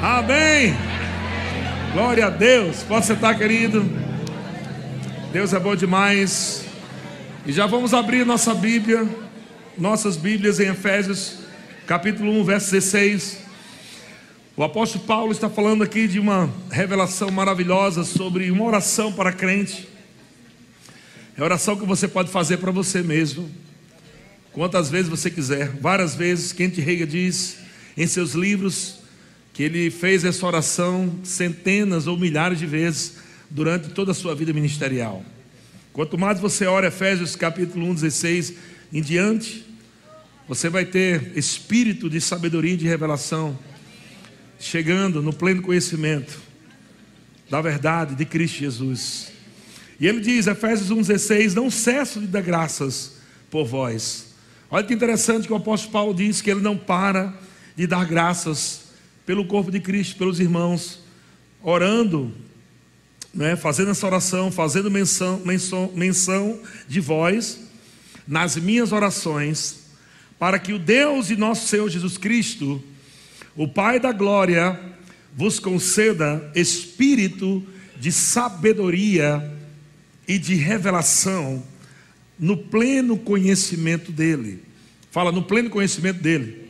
Amém. Glória a Deus. Pode sentar, querido. Deus é bom demais. E já vamos abrir nossa Bíblia, nossas Bíblias em Efésios, capítulo 1, verso 16. O apóstolo Paulo está falando aqui de uma revelação maravilhosa sobre uma oração para crente. É a oração que você pode fazer para você mesmo. Quantas vezes você quiser, várias vezes, Kent Rega diz em seus livros que ele fez essa oração centenas ou milhares de vezes durante toda a sua vida ministerial. Quanto mais você ora Efésios capítulo 1, 16 em diante, você vai ter espírito de sabedoria e de revelação chegando no pleno conhecimento da verdade de Cristo Jesus. E ele diz, Efésios 1,16: Não cesso de dar graças por vós. Olha que interessante que o apóstolo Paulo diz que ele não para de dar graças pelo corpo de Cristo, pelos irmãos, orando, né, fazendo essa oração, fazendo menção, menção, menção de vós nas minhas orações, para que o Deus de nosso Senhor Jesus Cristo, o Pai da glória, vos conceda espírito de sabedoria e de revelação no pleno conhecimento dele. Fala, no pleno conhecimento dele.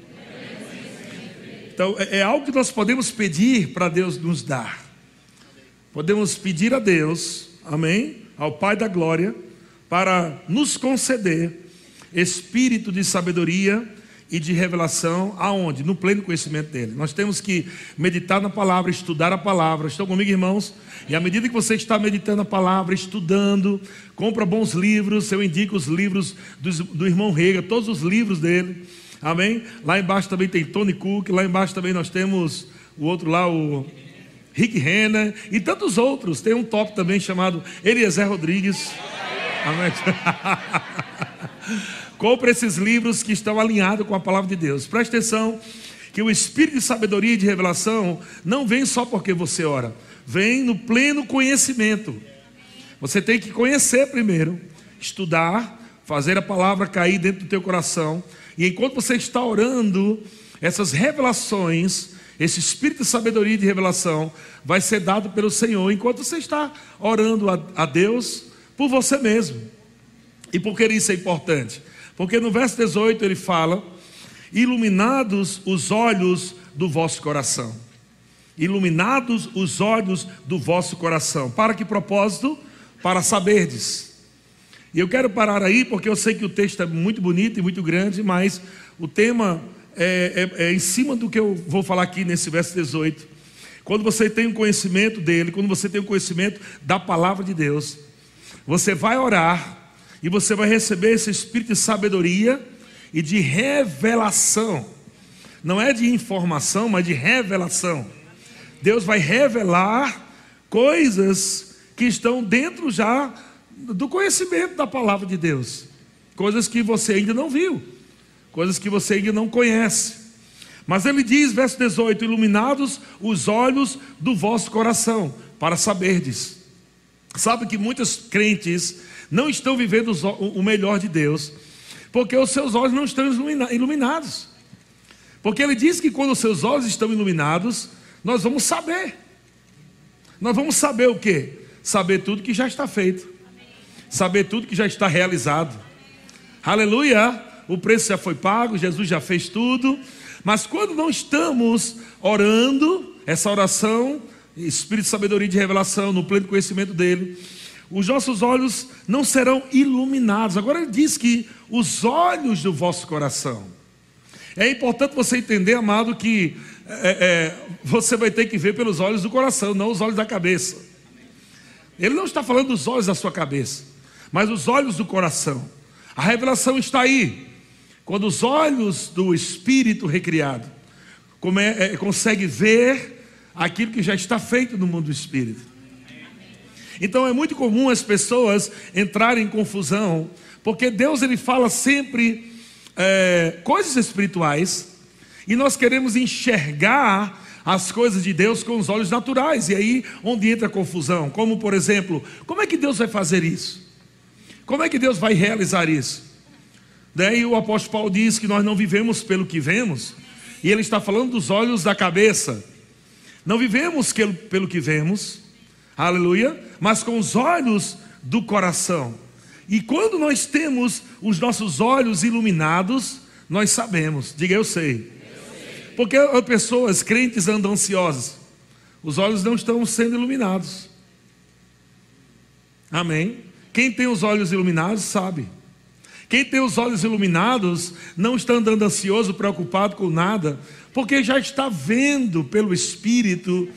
Então, é, é algo que nós podemos pedir para Deus nos dar. Podemos pedir a Deus, amém, ao Pai da glória, para nos conceder espírito de sabedoria e de revelação, aonde? No pleno conhecimento dele. Nós temos que meditar na palavra, estudar a palavra. Estão comigo, irmãos? E à medida que você está meditando a palavra, estudando, compra bons livros. Eu indico os livros do, do irmão Rega, todos os livros dele Amém? Lá embaixo também tem Tony Cook, lá embaixo também nós temos o outro lá, o Rick Renner e tantos outros. Tem um top também chamado Eliezer Rodrigues. Amém? Compre esses livros que estão alinhados com a palavra de Deus. Preste atenção que o espírito de sabedoria e de revelação não vem só porque você ora, vem no pleno conhecimento. Você tem que conhecer primeiro, estudar, fazer a palavra cair dentro do teu coração e enquanto você está orando, essas revelações, esse espírito de sabedoria e de revelação vai ser dado pelo Senhor enquanto você está orando a, a Deus por você mesmo. E por que isso é importante? Porque no verso 18 ele fala: iluminados os olhos do vosso coração. Iluminados os olhos do vosso coração. Para que propósito? Para saberdes e eu quero parar aí porque eu sei que o texto é muito bonito e muito grande, mas o tema é, é, é em cima do que eu vou falar aqui nesse verso 18. Quando você tem um conhecimento dele, quando você tem um conhecimento da palavra de Deus, você vai orar e você vai receber esse espírito de sabedoria e de revelação. Não é de informação, mas de revelação. Deus vai revelar coisas que estão dentro já do conhecimento da palavra de Deus, coisas que você ainda não viu, coisas que você ainda não conhece. Mas ele diz, verso 18: Iluminados os olhos do vosso coração, para saberdes. Sabe que muitos crentes não estão vivendo o melhor de Deus, porque os seus olhos não estão iluminados. Porque ele diz que quando os seus olhos estão iluminados, nós vamos saber. Nós vamos saber o que? Saber tudo que já está feito saber tudo que já está realizado. Aleluia! O preço já foi pago, Jesus já fez tudo. Mas quando não estamos orando, essa oração, espírito de sabedoria e de revelação, no pleno conhecimento dele, os nossos olhos não serão iluminados. Agora ele diz que os olhos do vosso coração. É importante você entender, amado, que é, é, você vai ter que ver pelos olhos do coração, não os olhos da cabeça. Ele não está falando dos olhos da sua cabeça mas os olhos do coração. A revelação está aí. Quando os olhos do espírito recriado come, é, consegue ver aquilo que já está feito no mundo do espírito. Então é muito comum as pessoas entrarem em confusão, porque Deus ele fala sempre é, coisas espirituais e nós queremos enxergar as coisas de Deus com os olhos naturais, e aí onde entra a confusão, como por exemplo, como é que Deus vai fazer isso? Como é que Deus vai realizar isso? Daí o apóstolo Paulo diz que nós não vivemos pelo que vemos, e ele está falando dos olhos da cabeça. Não vivemos pelo que vemos, aleluia, mas com os olhos do coração. E quando nós temos os nossos olhos iluminados, nós sabemos, diga eu sei. Porque as pessoas crentes andam ansiosas, os olhos não estão sendo iluminados. Amém? Quem tem os olhos iluminados sabe. Quem tem os olhos iluminados não está andando ansioso, preocupado com nada, porque já está vendo pelo Espírito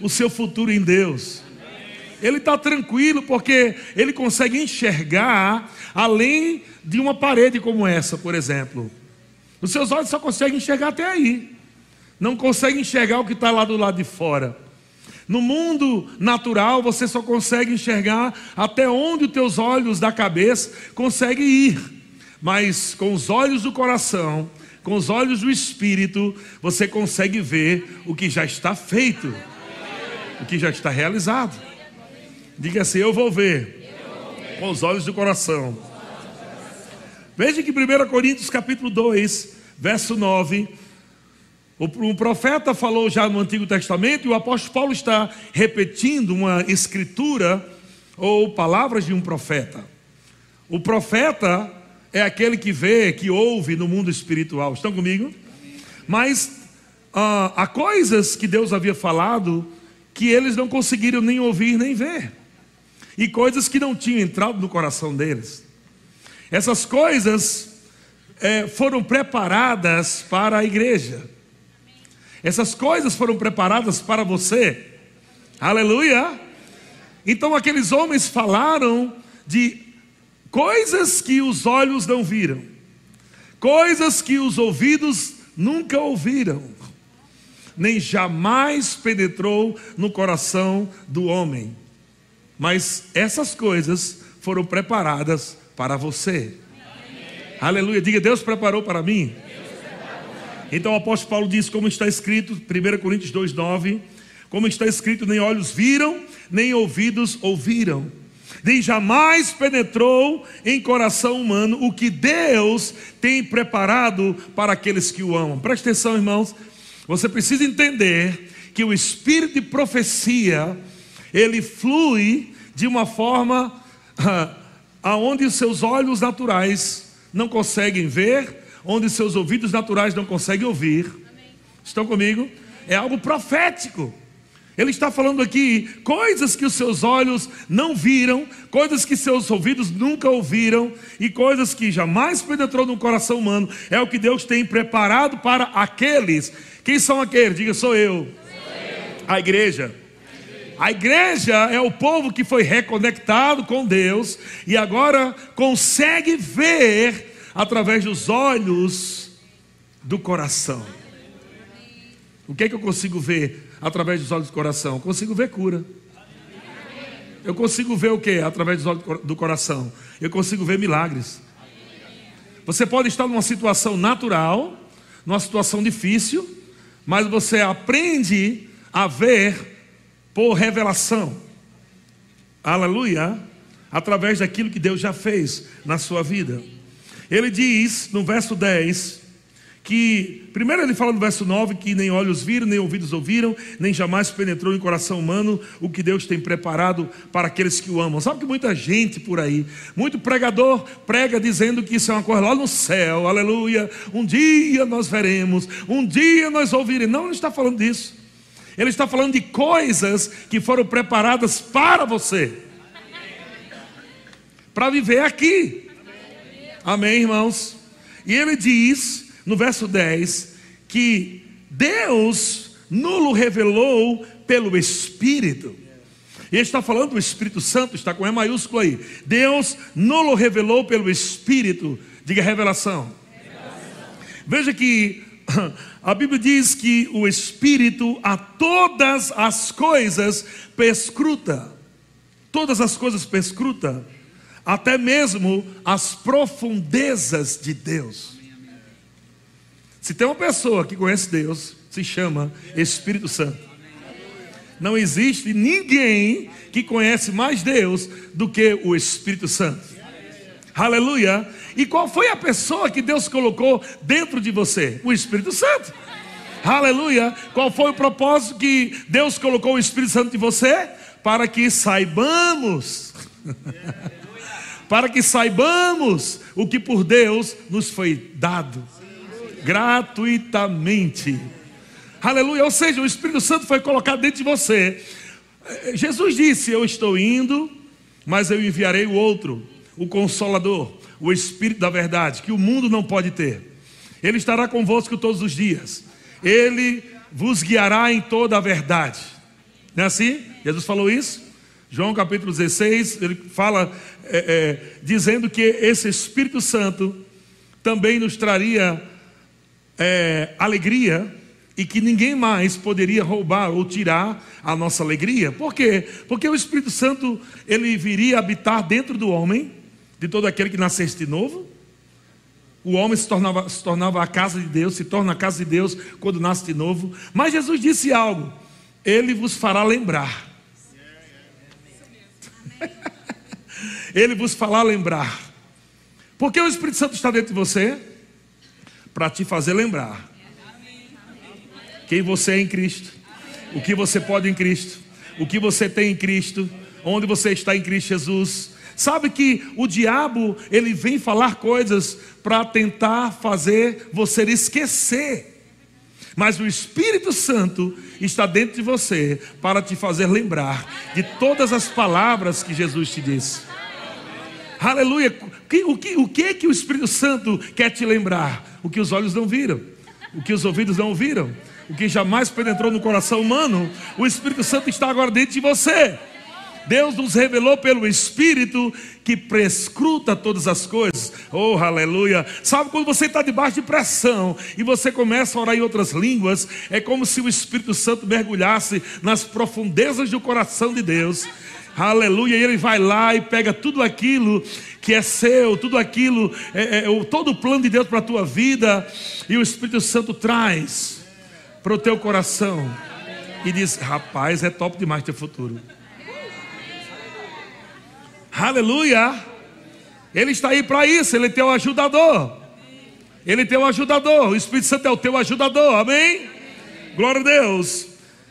o seu futuro em Deus. Ele está tranquilo porque ele consegue enxergar além de uma parede como essa, por exemplo. Os seus olhos só conseguem enxergar até aí, não conseguem enxergar o que está lá do lado de fora. No mundo natural, você só consegue enxergar até onde os teus olhos da cabeça conseguem ir. Mas com os olhos do coração, com os olhos do espírito, você consegue ver o que já está feito, o que já está realizado. Diga assim: Eu vou ver com os olhos do coração. Veja que 1 Coríntios capítulo 2, verso 9, o profeta falou já no Antigo Testamento e o apóstolo Paulo está repetindo uma escritura ou palavras de um profeta. O profeta é aquele que vê, que ouve no mundo espiritual. Estão comigo? Mas ah, há coisas que Deus havia falado que eles não conseguiram nem ouvir nem ver, e coisas que não tinham entrado no coração deles. Essas coisas é, foram preparadas para a igreja. Essas coisas foram preparadas para você. Aleluia! Então aqueles homens falaram de coisas que os olhos não viram, coisas que os ouvidos nunca ouviram, nem jamais penetrou no coração do homem. Mas essas coisas foram preparadas para você. Aleluia! Diga, Deus preparou para mim. Então o apóstolo Paulo diz, como está escrito, 1 Coríntios 2,9: como está escrito, nem olhos viram, nem ouvidos ouviram, nem jamais penetrou em coração humano o que Deus tem preparado para aqueles que o amam. Preste atenção, irmãos, você precisa entender que o espírito de profecia, ele flui de uma forma aonde os seus olhos naturais não conseguem ver onde seus ouvidos naturais não conseguem ouvir. Amém. Estão comigo? É algo profético. Ele está falando aqui coisas que os seus olhos não viram, coisas que seus ouvidos nunca ouviram e coisas que jamais penetrou no coração humano. É o que Deus tem preparado para aqueles. Quem são aqueles? Diga, sou eu. Sou eu. A igreja. A igreja é o povo que foi reconectado com Deus e agora consegue ver através dos olhos do coração. O que é que eu consigo ver através dos olhos do coração? Eu consigo ver cura. Eu consigo ver o que através dos olhos do coração? Eu consigo ver milagres. Você pode estar numa situação natural, numa situação difícil, mas você aprende a ver por revelação. Aleluia! Através daquilo que Deus já fez na sua vida. Ele diz no verso 10 que, primeiro ele fala no verso 9 que nem olhos viram, nem ouvidos ouviram, nem jamais penetrou em coração humano o que Deus tem preparado para aqueles que o amam. Sabe que muita gente por aí, muito pregador prega dizendo que isso é uma coisa lá no céu, aleluia. Um dia nós veremos, um dia nós ouviremos. Não, ele está falando disso. Ele está falando de coisas que foram preparadas para você, para viver aqui. Amém, irmãos? E ele diz, no verso 10, que Deus nulo revelou pelo Espírito. E ele está falando do Espírito Santo, está com E maiúsculo aí. Deus nulo revelou pelo Espírito. Diga revelação. Veja que a Bíblia diz que o Espírito a todas as coisas pescruta. Todas as coisas pescruta até mesmo as profundezas de Deus. Se tem uma pessoa que conhece Deus, se chama Espírito Santo. Não existe ninguém que conhece mais Deus do que o Espírito Santo. Aleluia. E qual foi a pessoa que Deus colocou dentro de você? O Espírito Santo. Aleluia. Qual foi o propósito que Deus colocou o Espírito Santo em você? Para que saibamos. para que saibamos o que por Deus nos foi dado gratuitamente. Aleluia. Ou seja, o Espírito Santo foi colocado dentro de você. Jesus disse: Eu estou indo, mas eu enviarei o outro, o Consolador, o Espírito da Verdade, que o mundo não pode ter. Ele estará convosco todos os dias. Ele vos guiará em toda a verdade. Não é assim? Jesus falou isso? João capítulo 16, ele fala é, é, dizendo que esse Espírito Santo também nos traria é, alegria e que ninguém mais poderia roubar ou tirar a nossa alegria. Por quê? Porque o Espírito Santo ele viria habitar dentro do homem, de todo aquele que nascesse de novo. O homem se tornava, se tornava a casa de Deus, se torna a casa de Deus quando nasce de novo. Mas Jesus disse algo: Ele vos fará lembrar Ele vos fará lembrar. Porque o Espírito Santo está dentro de você? Para te fazer lembrar quem você é em Cristo, o que você pode em Cristo, o que você tem em Cristo, onde você está em Cristo Jesus. Sabe que o diabo, ele vem falar coisas para tentar fazer você esquecer. Mas o Espírito Santo está dentro de você para te fazer lembrar de todas as palavras que Jesus te disse. Aleluia. O que, o que que o Espírito Santo quer te lembrar? O que os olhos não viram, o que os ouvidos não ouviram, o que jamais penetrou no coração humano. O Espírito Santo está agora dentro de você. Deus nos revelou pelo Espírito que prescruta todas as coisas. Oh, aleluia. Sabe quando você está debaixo de pressão e você começa a orar em outras línguas, é como se o Espírito Santo mergulhasse nas profundezas do coração de Deus. Aleluia, e ele vai lá e pega tudo aquilo que é seu, tudo aquilo, é, é, todo o plano de Deus para a tua vida, e o Espírito Santo traz para o teu coração e diz: Rapaz, é top demais teu futuro. Aleluia. Ele está aí para isso, ele é teu ajudador. Ele é teu ajudador. O Espírito Santo é o teu ajudador. Amém? Glória a Deus.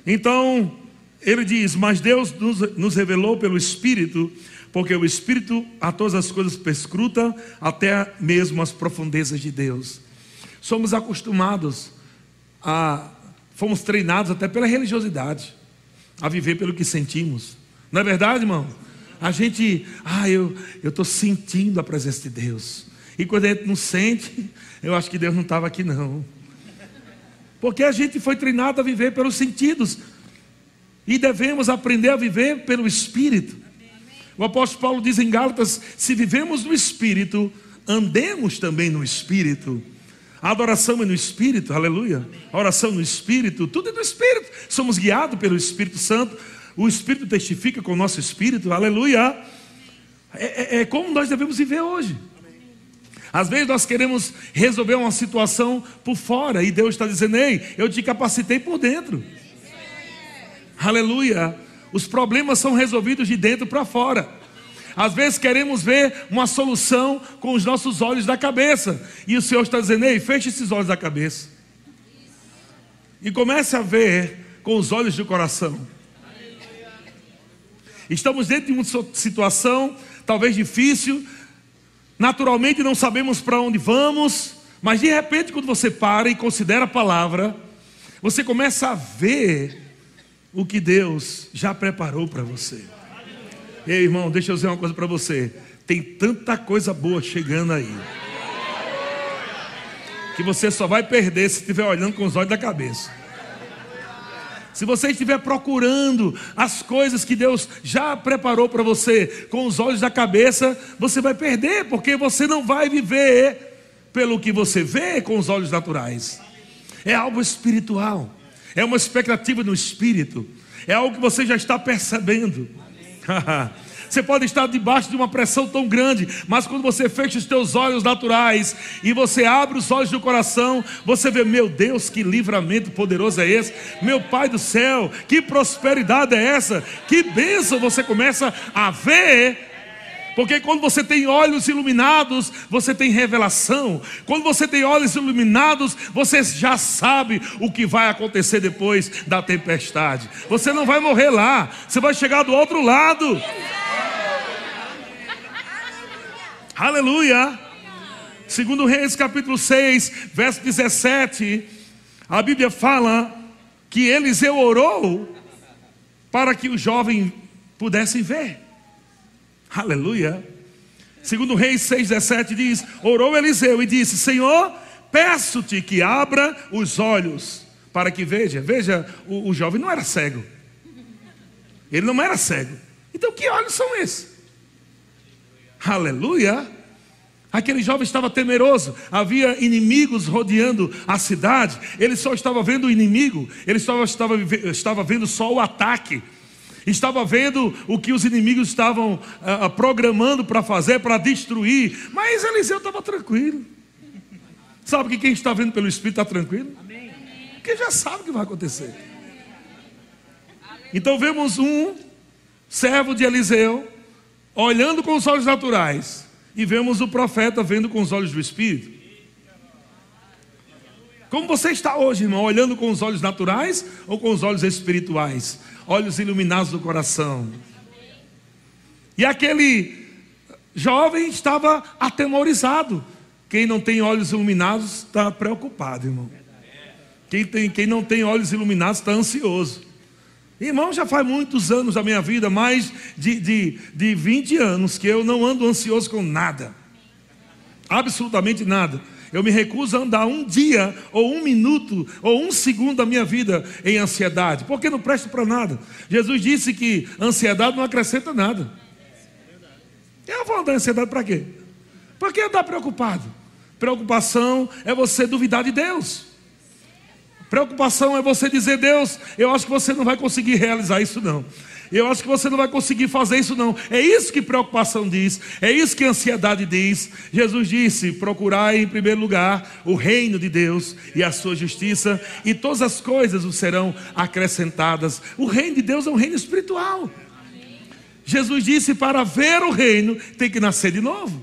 Então, ele diz: Mas Deus nos, nos revelou pelo Espírito, porque o Espírito a todas as coisas perscruta, até mesmo as profundezas de Deus. Somos acostumados a, fomos treinados até pela religiosidade, a viver pelo que sentimos. Não é verdade, irmão? A gente, ah, eu estou sentindo a presença de Deus. E quando a gente não sente, eu acho que Deus não estava aqui, não. Porque a gente foi treinado a viver pelos sentidos. E devemos aprender a viver pelo Espírito. O apóstolo Paulo diz em Gálatas: se vivemos no Espírito, andemos também no Espírito. A adoração é no Espírito, aleluia. A oração no Espírito, tudo é no Espírito. Somos guiados pelo Espírito Santo o Espírito testifica com o nosso espírito, aleluia. É, é, é como nós devemos viver hoje. Às vezes nós queremos resolver uma situação por fora e Deus está dizendo: Ei, eu te capacitei por dentro. Aleluia. Os problemas são resolvidos de dentro para fora. Às vezes queremos ver uma solução com os nossos olhos da cabeça. E o Senhor está dizendo: Ei, feche esses olhos da cabeça. E comece a ver com os olhos do coração. Estamos dentro de uma situação talvez difícil, naturalmente não sabemos para onde vamos, mas de repente, quando você para e considera a palavra, você começa a ver o que Deus já preparou para você. Ei, irmão, deixa eu dizer uma coisa para você: tem tanta coisa boa chegando aí, que você só vai perder se estiver olhando com os olhos da cabeça. Se você estiver procurando as coisas que Deus já preparou para você com os olhos da cabeça, você vai perder, porque você não vai viver pelo que você vê com os olhos naturais. É algo espiritual, é uma expectativa no espírito, é algo que você já está percebendo. Você pode estar debaixo de uma pressão tão grande, mas quando você fecha os teus olhos naturais e você abre os olhos do coração, você vê, meu Deus, que livramento poderoso é esse? Meu Pai do céu, que prosperidade é essa? Que bênção você começa a ver Porque quando você tem olhos iluminados, você tem revelação. Quando você tem olhos iluminados, você já sabe o que vai acontecer depois da tempestade. Você não vai morrer lá, você vai chegar do outro lado. Aleluia. Segundo Reis capítulo 6, verso 17, a Bíblia fala que Eliseu orou para que o jovem pudesse ver. Aleluia. Segundo Reis 6,17 diz: Orou Eliseu e disse: Senhor, peço-te que abra os olhos para que veja. Veja, o, o jovem não era cego. Ele não era cego. Então, que olhos são esses? Aleluia. Aquele jovem estava temeroso, havia inimigos rodeando a cidade, ele só estava vendo o inimigo, ele só estava, estava vendo só o ataque estava vendo o que os inimigos estavam ah, programando para fazer, para destruir, mas Eliseu estava tranquilo. Sabe que quem está vendo pelo Espírito está tranquilo? Porque já sabe o que vai acontecer. Então vemos um servo de Eliseu olhando com os olhos naturais e vemos o profeta vendo com os olhos do Espírito. Como você está hoje, irmão, olhando com os olhos naturais ou com os olhos espirituais? olhos iluminados do coração. E aquele jovem estava atemorizado. Quem não tem olhos iluminados está preocupado, irmão. Quem, tem, quem não tem olhos iluminados está ansioso. Irmão, já faz muitos anos da minha vida, mais de, de, de 20 anos, que eu não ando ansioso com nada. Absolutamente nada. Eu me recuso a andar um dia, ou um minuto, ou um segundo da minha vida em ansiedade, porque não presta para nada. Jesus disse que ansiedade não acrescenta nada. Eu vou andar em ansiedade para quê? Para que andar preocupado? Preocupação é você duvidar de Deus. Preocupação é você dizer, Deus, eu acho que você não vai conseguir realizar isso, não. Eu acho que você não vai conseguir fazer isso, não. É isso que preocupação diz, é isso que ansiedade diz. Jesus disse: procurai em primeiro lugar o reino de Deus e a sua justiça, e todas as coisas o serão acrescentadas. O reino de Deus é um reino espiritual. Jesus disse: para ver o reino tem que nascer de novo.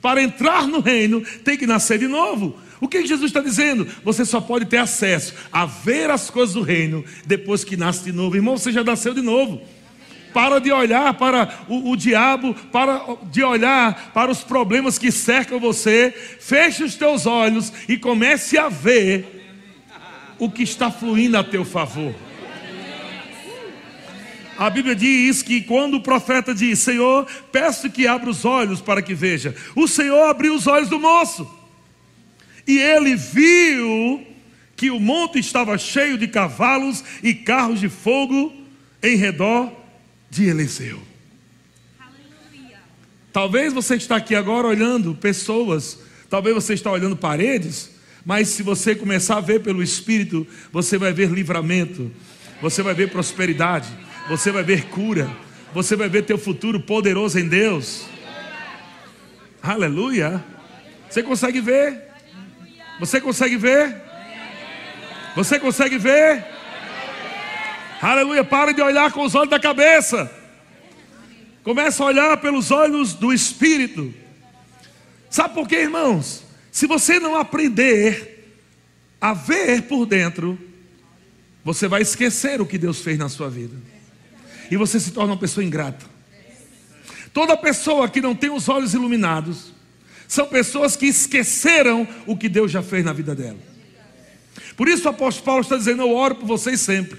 Para entrar no reino tem que nascer de novo. O que Jesus está dizendo? Você só pode ter acesso a ver as coisas do reino depois que nasce de novo. Irmão, você já nasceu de novo. Para de olhar para o, o, diabo, para de olhar para os problemas que cercam você. Feche os teus olhos e comece a ver o que está fluindo a teu favor. A Bíblia diz que quando o profeta diz: Senhor, peço que abra os olhos para que veja. O Senhor abriu os olhos do moço. E ele viu que o monte estava cheio de cavalos e carros de fogo em redor de Eliseu. Aleluia. Talvez você está aqui agora olhando pessoas, talvez você está olhando paredes, mas se você começar a ver pelo Espírito, você vai ver livramento, você vai ver prosperidade, você vai ver cura, você vai ver teu futuro poderoso em Deus. Aleluia. Você consegue ver? Você consegue ver? Você consegue ver? Aleluia. Pare de olhar com os olhos da cabeça. Começa a olhar pelos olhos do Espírito. Sabe por quê, irmãos? Se você não aprender a ver por dentro, você vai esquecer o que Deus fez na sua vida. E você se torna uma pessoa ingrata. Toda pessoa que não tem os olhos iluminados, são pessoas que esqueceram o que Deus já fez na vida dela. Por isso o apóstolo Paulo está dizendo: Eu oro por vocês sempre,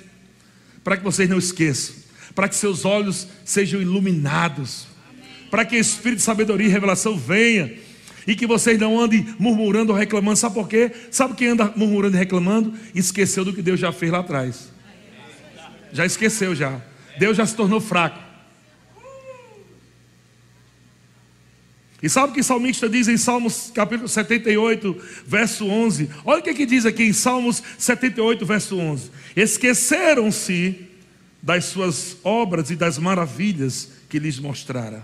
para que vocês não esqueçam, para que seus olhos sejam iluminados, para que o Espírito de sabedoria e revelação venha, e que vocês não andem murmurando ou reclamando. Sabe por quê? Sabe quem anda murmurando e reclamando? Esqueceu do que Deus já fez lá atrás. Já esqueceu já. Deus já se tornou fraco. E sabe o que o salmista diz em Salmos capítulo 78, verso 11? Olha o que, que diz aqui em Salmos 78, verso 11: Esqueceram-se das suas obras e das maravilhas que lhes mostrara.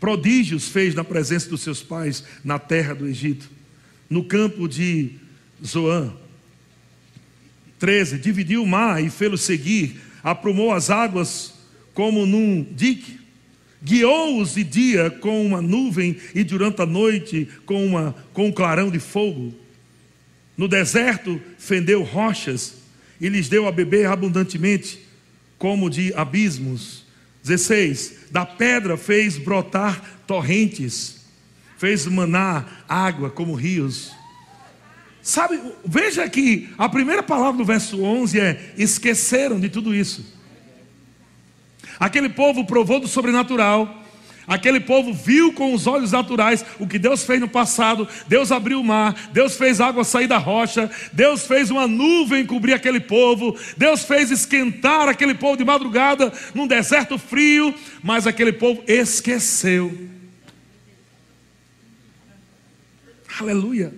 Prodígios fez na presença dos seus pais na terra do Egito, no campo de Zoã. 13: Dividiu o mar e fê-lo seguir, aprumou as águas como num dique Guiou-os de dia com uma nuvem e durante a noite com, uma, com um clarão de fogo. No deserto fendeu rochas e lhes deu a beber abundantemente, como de abismos. 16. Da pedra fez brotar torrentes, fez manar água como rios. Sabe, veja que a primeira palavra do verso 11 é: esqueceram de tudo isso. Aquele povo provou do sobrenatural. Aquele povo viu com os olhos naturais o que Deus fez no passado. Deus abriu o mar, Deus fez água sair da rocha, Deus fez uma nuvem cobrir aquele povo, Deus fez esquentar aquele povo de madrugada num deserto frio, mas aquele povo esqueceu. Aleluia.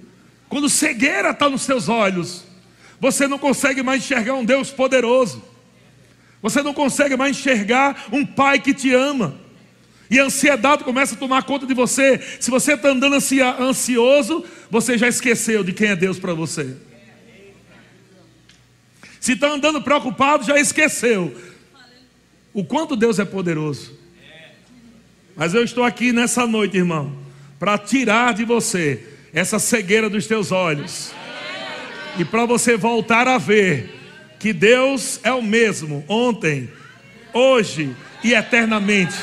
Quando cegueira está nos seus olhos, você não consegue mais enxergar um Deus poderoso. Você não consegue mais enxergar um pai que te ama. E a ansiedade começa a tomar conta de você. Se você está andando ansioso, você já esqueceu de quem é Deus para você. Se está andando preocupado, já esqueceu o quanto Deus é poderoso. Mas eu estou aqui nessa noite, irmão, para tirar de você essa cegueira dos teus olhos e para você voltar a ver que Deus é o mesmo ontem, hoje e eternamente.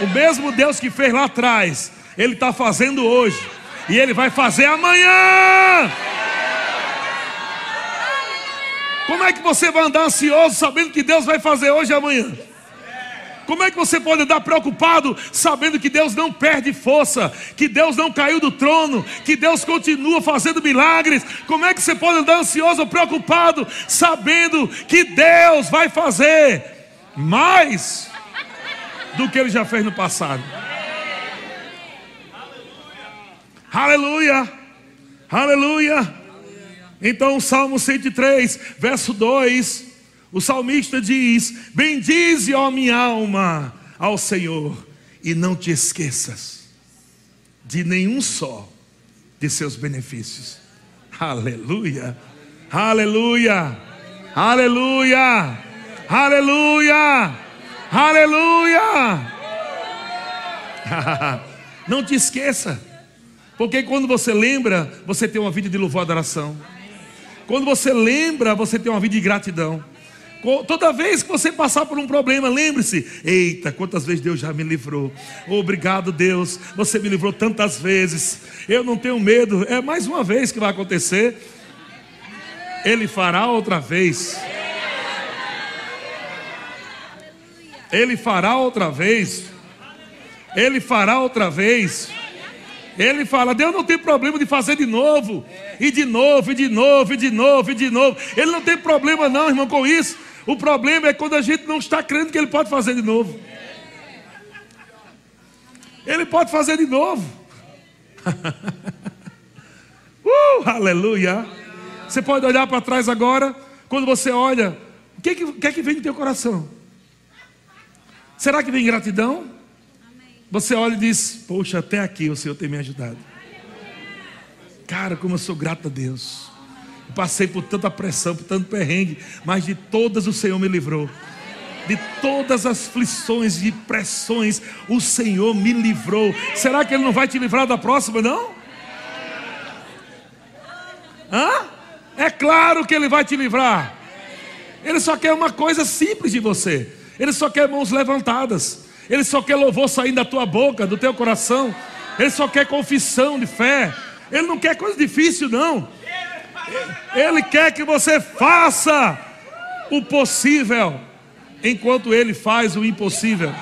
O mesmo Deus que fez lá atrás, Ele está fazendo hoje e Ele vai fazer amanhã. Como é que você vai andar ansioso sabendo que Deus vai fazer hoje e amanhã? Como é que você pode andar preocupado sabendo que Deus não perde força, que Deus não caiu do trono, que Deus continua fazendo milagres? Como é que você pode andar ansioso ou preocupado sabendo que Deus vai fazer mais do que ele já fez no passado? Aleluia! Aleluia! Então, Salmo 103, verso 2 o salmista diz: Bendize, ó minha alma, ao Senhor, e não te esqueças de nenhum só de seus benefícios. Aleluia, aleluia, aleluia, aleluia, aleluia. não te esqueça, porque quando você lembra, você tem uma vida de louvor e adoração. Quando você lembra, você tem uma vida de gratidão. Toda vez que você passar por um problema, lembre-se: eita, quantas vezes Deus já me livrou. Obrigado, Deus, você me livrou tantas vezes. Eu não tenho medo, é mais uma vez que vai acontecer. Ele fará outra vez. Ele fará outra vez. Ele fará outra vez. Ele fala: Deus não tem problema de fazer de novo, e de novo, e de novo, e de novo, e de novo. Ele não tem problema, não, irmão, com isso. O problema é quando a gente não está crendo que Ele pode fazer de novo. Ele pode fazer de novo. uh, aleluia. Você pode olhar para trás agora. Quando você olha, o que, que, que é que vem do teu coração? Será que vem gratidão? Você olha e diz: Poxa, até aqui o Senhor tem me ajudado. Cara, como eu sou grato a Deus. Passei por tanta pressão, por tanto perrengue, mas de todas o Senhor me livrou. De todas as aflições e pressões, o Senhor me livrou. Será que Ele não vai te livrar da próxima, não? Hã? É claro que Ele vai te livrar. Ele só quer uma coisa simples de você. Ele só quer mãos levantadas. Ele só quer louvor saindo da tua boca, do teu coração. Ele só quer confissão de fé. Ele não quer coisa difícil, não. Ele quer que você faça o possível, enquanto Ele faz o impossível.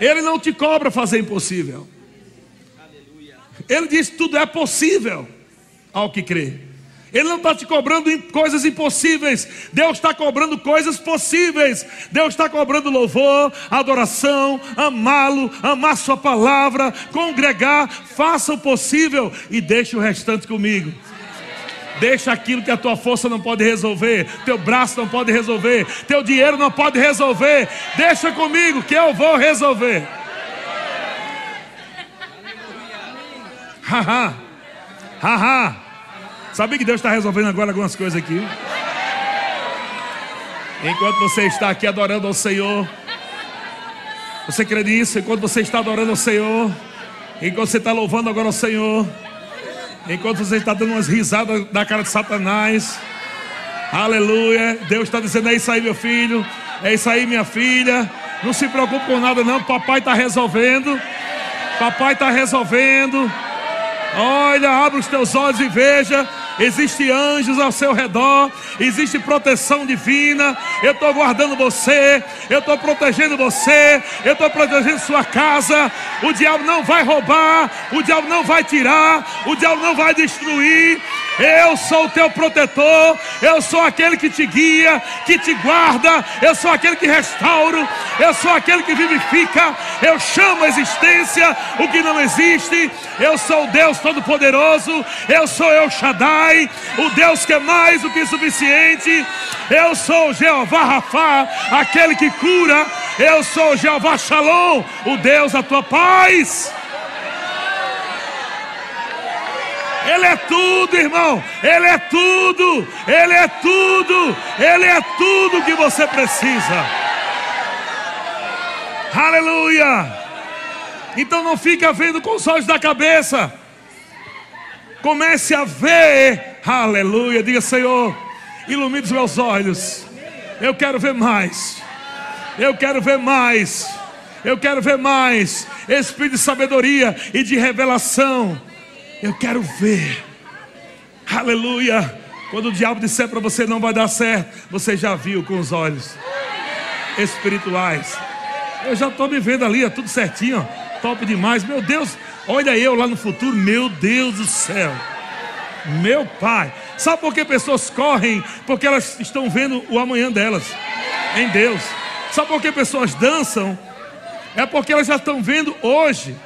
Ele não te cobra fazer impossível. Ele diz: tudo é possível ao que crê. Ele não está te cobrando coisas impossíveis, Deus está cobrando coisas possíveis. Deus está cobrando louvor, adoração, amá-lo, amar Sua palavra, congregar. Faça o possível e deixe o restante comigo. Deixa aquilo que a tua força não pode resolver, teu braço não pode resolver, teu dinheiro não pode resolver. Deixa comigo que eu vou resolver. Haha, haha. Sabia que Deus está resolvendo agora algumas coisas aqui? Enquanto você está aqui adorando ao Senhor, Você crê nisso? Enquanto você está adorando ao Senhor, enquanto você está louvando agora ao Senhor, enquanto você está dando umas risadas na cara de Satanás, aleluia. Deus está dizendo: é isso aí, meu filho, é isso aí, minha filha. Não se preocupe com nada, não. Papai está resolvendo. Papai está resolvendo. Olha, abre os teus olhos e veja. Existem anjos ao seu redor, existe proteção divina. Eu estou guardando você, eu estou protegendo você, eu estou protegendo sua casa. O diabo não vai roubar, o diabo não vai tirar, o diabo não vai destruir. Eu sou o teu protetor, eu sou aquele que te guia, que te guarda, eu sou aquele que restauro, eu sou aquele que vivifica, eu chamo a existência o que não existe, eu sou o Deus Todo-Poderoso, eu sou El Shaddai, o Deus que é mais do que suficiente, eu sou Jeová Rafa, aquele que cura, eu sou Jeová Shalom, o Deus da tua paz. Ele é tudo, irmão. Ele é tudo. Ele é tudo. Ele é tudo que você precisa. Aleluia. Então não fica vendo com os olhos da cabeça. Comece a ver. Aleluia. Diga, Senhor, ilumine os meus olhos. Eu quero ver mais. Eu quero ver mais. Eu quero ver mais. Espírito de sabedoria e de revelação. Eu quero ver. Aleluia. Quando o diabo disser para você não vai dar certo, você já viu com os olhos espirituais. Eu já estou me vendo ali, ó, tudo certinho, ó, top demais. Meu Deus, olha eu lá no futuro, meu Deus do céu. Meu pai. Sabe por que pessoas correm? Porque elas estão vendo o amanhã delas em Deus. Sabe por que pessoas dançam? É porque elas já estão vendo hoje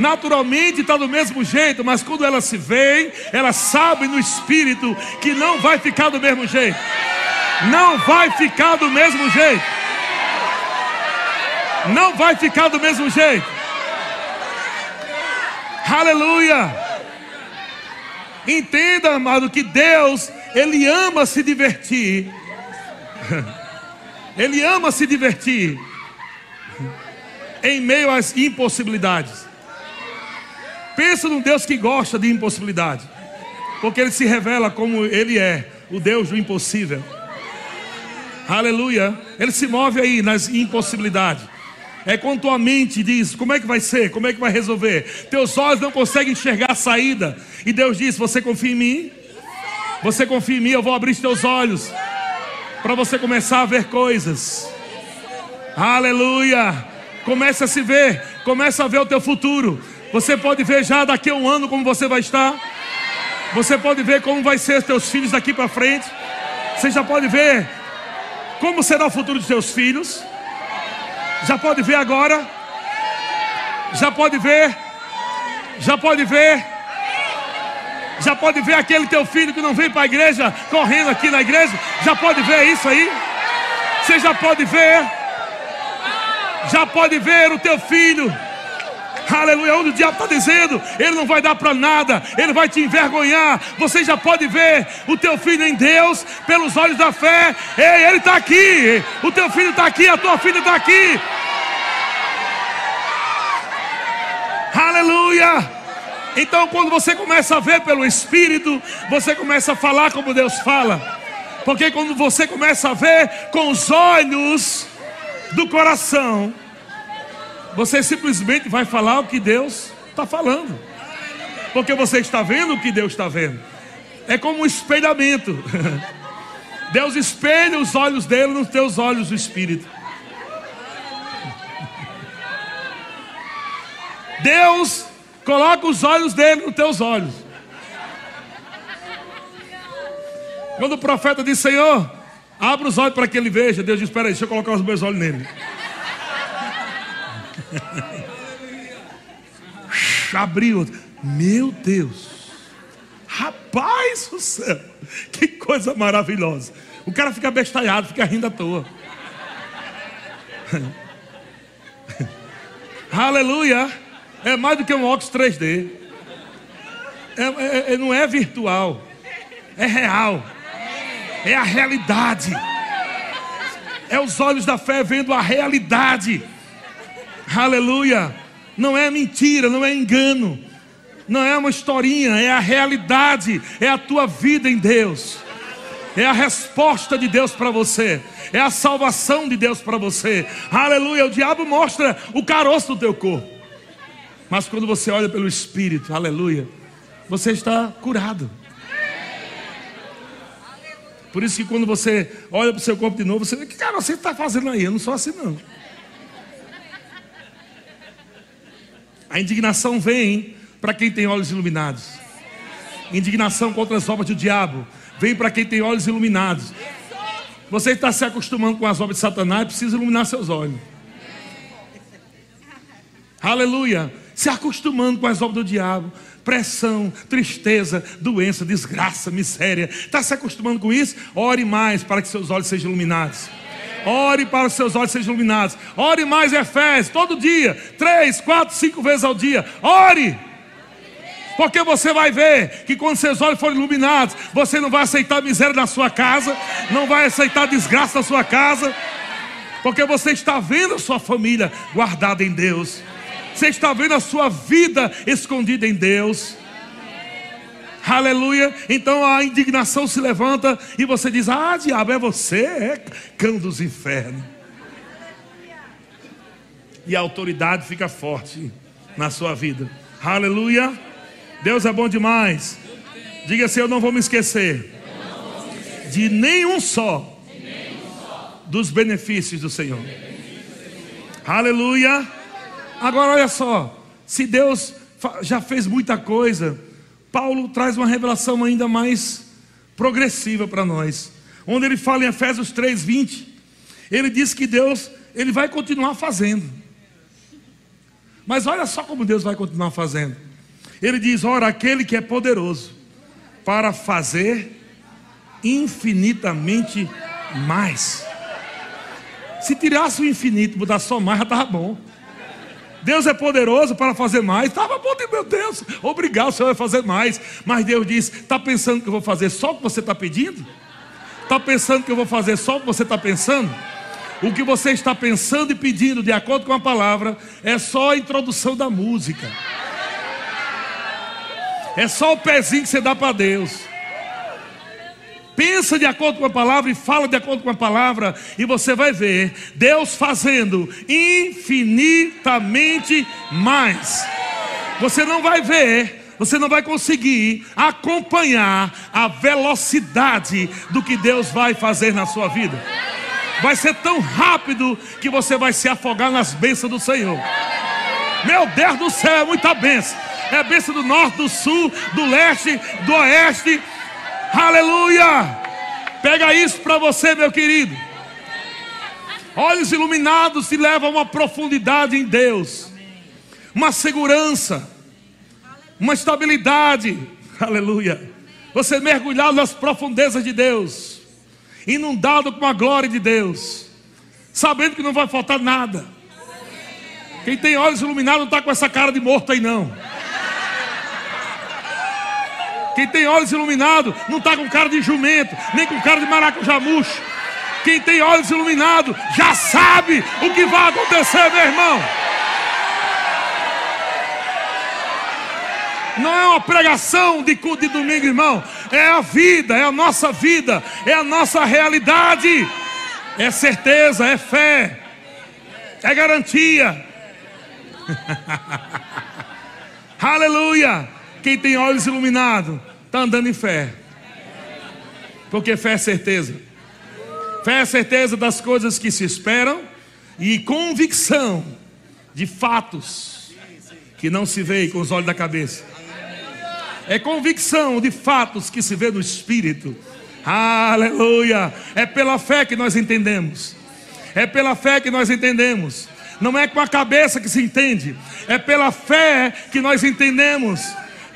naturalmente está do mesmo jeito, mas quando elas se veem, elas sabem no espírito que não vai ficar do mesmo jeito. Não vai ficar do mesmo jeito. Não vai ficar do mesmo jeito. Aleluia. Entenda, amado, que Deus, Ele ama se divertir. Ele ama se divertir em meio às impossibilidades. Pensa num Deus que gosta de impossibilidade, porque ele se revela como ele é, o Deus do impossível. Aleluia. Ele se move aí nas impossibilidades. É quando tua mente diz: como é que vai ser? Como é que vai resolver? Teus olhos não conseguem enxergar a saída. E Deus diz: Você confia em mim? Você confia em mim? Eu vou abrir os teus olhos para você começar a ver coisas. Aleluia. Começa a se ver, começa a ver o teu futuro. Você pode ver já daqui a um ano como você vai estar. Você pode ver como vai ser teus filhos daqui para frente. Você já pode ver como será o futuro dos seus filhos. Já pode ver agora. Já pode ver. Já pode ver. Já pode ver aquele teu filho que não vem para a igreja correndo aqui na igreja. Já pode ver isso aí. Você já pode ver. Já pode ver o teu filho aleluia, onde o diabo está dizendo, ele não vai dar para nada, ele vai te envergonhar. Você já pode ver o teu filho em Deus pelos olhos da fé. Ei, ele está aqui, o teu filho está aqui, a tua filha está aqui. Aleluia. Então, quando você começa a ver pelo Espírito, você começa a falar como Deus fala. Porque quando você começa a ver com os olhos do coração, você simplesmente vai falar o que Deus está falando. Porque você está vendo o que Deus está vendo. É como um espelhamento. Deus espelha os olhos dele nos teus olhos do Espírito. Deus coloca os olhos dele nos teus olhos. Quando o profeta diz, Senhor, abra os olhos para que ele veja, Deus diz: Espera aí, deixa eu colocar os meus olhos nele. Abriu. Meu Deus. Rapaz do céu. Que coisa maravilhosa. O cara fica bestalhado, fica rindo à toa. Aleluia. É mais do que um óculos 3D. É, é, é, não é virtual. É real. É a realidade. É os olhos da fé vendo a realidade. Aleluia. Não é mentira, não é engano. Não é uma historinha, é a realidade, é a tua vida em Deus. É a resposta de Deus para você. É a salvação de Deus para você. Aleluia. O diabo mostra o caroço do teu corpo. Mas quando você olha pelo Espírito, aleluia, você está curado. Por isso que quando você olha para o seu corpo de novo, você vê que cara você está fazendo aí? Eu não sou assim não. A indignação vem para quem tem olhos iluminados. Indignação contra as obras do diabo vem para quem tem olhos iluminados. Você está se acostumando com as obras de Satanás, precisa iluminar seus olhos. Aleluia. Se acostumando com as obras do diabo, pressão, tristeza, doença, desgraça, miséria. Está se acostumando com isso? Ore mais para que seus olhos sejam iluminados. Ore para que seus olhos sejam iluminados. Ore mais Efésios, todo dia, três, quatro, cinco vezes ao dia. Ore. Porque você vai ver que quando seus olhos forem iluminados, você não vai aceitar miséria na sua casa, não vai aceitar desgraça na sua casa, porque você está vendo a sua família guardada em Deus, você está vendo a sua vida escondida em Deus. Aleluia. Então a indignação se levanta e você diz: Ah, diabo, é você, é cão dos infernos. E a autoridade fica forte na sua vida. Aleluia. Deus é bom demais. Diga assim: Eu não vou me esquecer de nenhum só dos benefícios do Senhor. Aleluia. Agora olha só: se Deus já fez muita coisa, Paulo traz uma revelação ainda mais progressiva para nós. Onde ele fala em Efésios 3:20, ele diz que Deus, ele vai continuar fazendo. Mas olha só como Deus vai continuar fazendo. Ele diz: Ora, aquele que é poderoso para fazer infinitamente mais. Se tirasse o infinito, mudar só mais, já estava bom. Deus é poderoso para fazer mais. Estava bom, meu Deus, obrigado, o Senhor vai fazer mais. Mas Deus diz: está pensando que eu vou fazer só o que você está pedindo? Está pensando que eu vou fazer só o que você está pensando? O que você está pensando e pedindo, de acordo com a palavra, é só a introdução da música. É só o pezinho que você dá para Deus. Pensa de acordo com a palavra e fala de acordo com a palavra, e você vai ver Deus fazendo infinitamente mais. Você não vai ver, você não vai conseguir acompanhar a velocidade do que Deus vai fazer na sua vida. Vai ser tão rápido que você vai se afogar nas bênçãos do Senhor. Meu Deus do céu, é muita bênção é bênção do norte, do sul, do leste, do oeste. Aleluia! Pega isso para você, meu querido. Olhos iluminados te levam a uma profundidade em Deus, uma segurança, uma estabilidade. Aleluia! Você mergulhado nas profundezas de Deus, inundado com a glória de Deus, sabendo que não vai faltar nada. Quem tem olhos iluminados não está com essa cara de morto aí, não. Quem tem olhos iluminados não está com cara de jumento, nem com cara de maracujamucho. Quem tem olhos iluminados já sabe o que vai acontecer, meu irmão. Não é uma pregação de culto de domingo, irmão. É a vida, é a nossa vida, é a nossa realidade. É certeza, é fé, é garantia. Aleluia. Quem tem olhos iluminados está andando em fé. Porque fé é certeza. Fé é certeza das coisas que se esperam e convicção de fatos que não se vê com os olhos da cabeça. É convicção de fatos que se vê no espírito. Aleluia! É pela fé que nós entendemos. É pela fé que nós entendemos. Não é com a cabeça que se entende, é pela fé que nós entendemos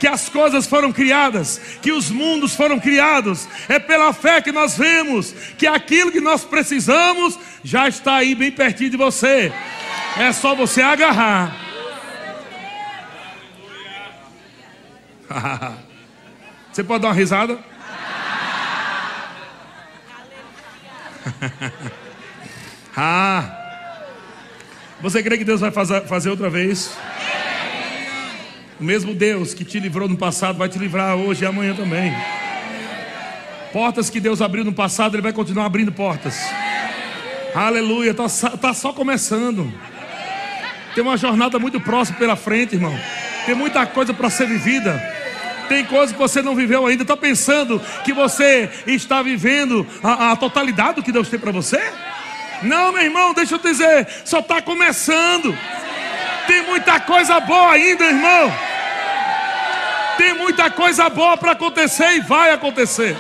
que as coisas foram criadas, que os mundos foram criados. É pela fé que nós vemos que aquilo que nós precisamos já está aí bem pertinho de você. É só você agarrar. você pode dar uma risada? ah. Você crê que Deus vai fazer, outra vez? O mesmo Deus que te livrou no passado vai te livrar hoje e amanhã também. Portas que Deus abriu no passado, Ele vai continuar abrindo portas. Aleluia, está tá só começando. Tem uma jornada muito próxima pela frente, irmão. Tem muita coisa para ser vivida. Tem coisas que você não viveu ainda. Está pensando que você está vivendo a, a totalidade do que Deus tem para você? Não, meu irmão, deixa eu te dizer, só está começando. Tem muita coisa boa ainda, irmão. Tem muita coisa boa para acontecer e vai acontecer.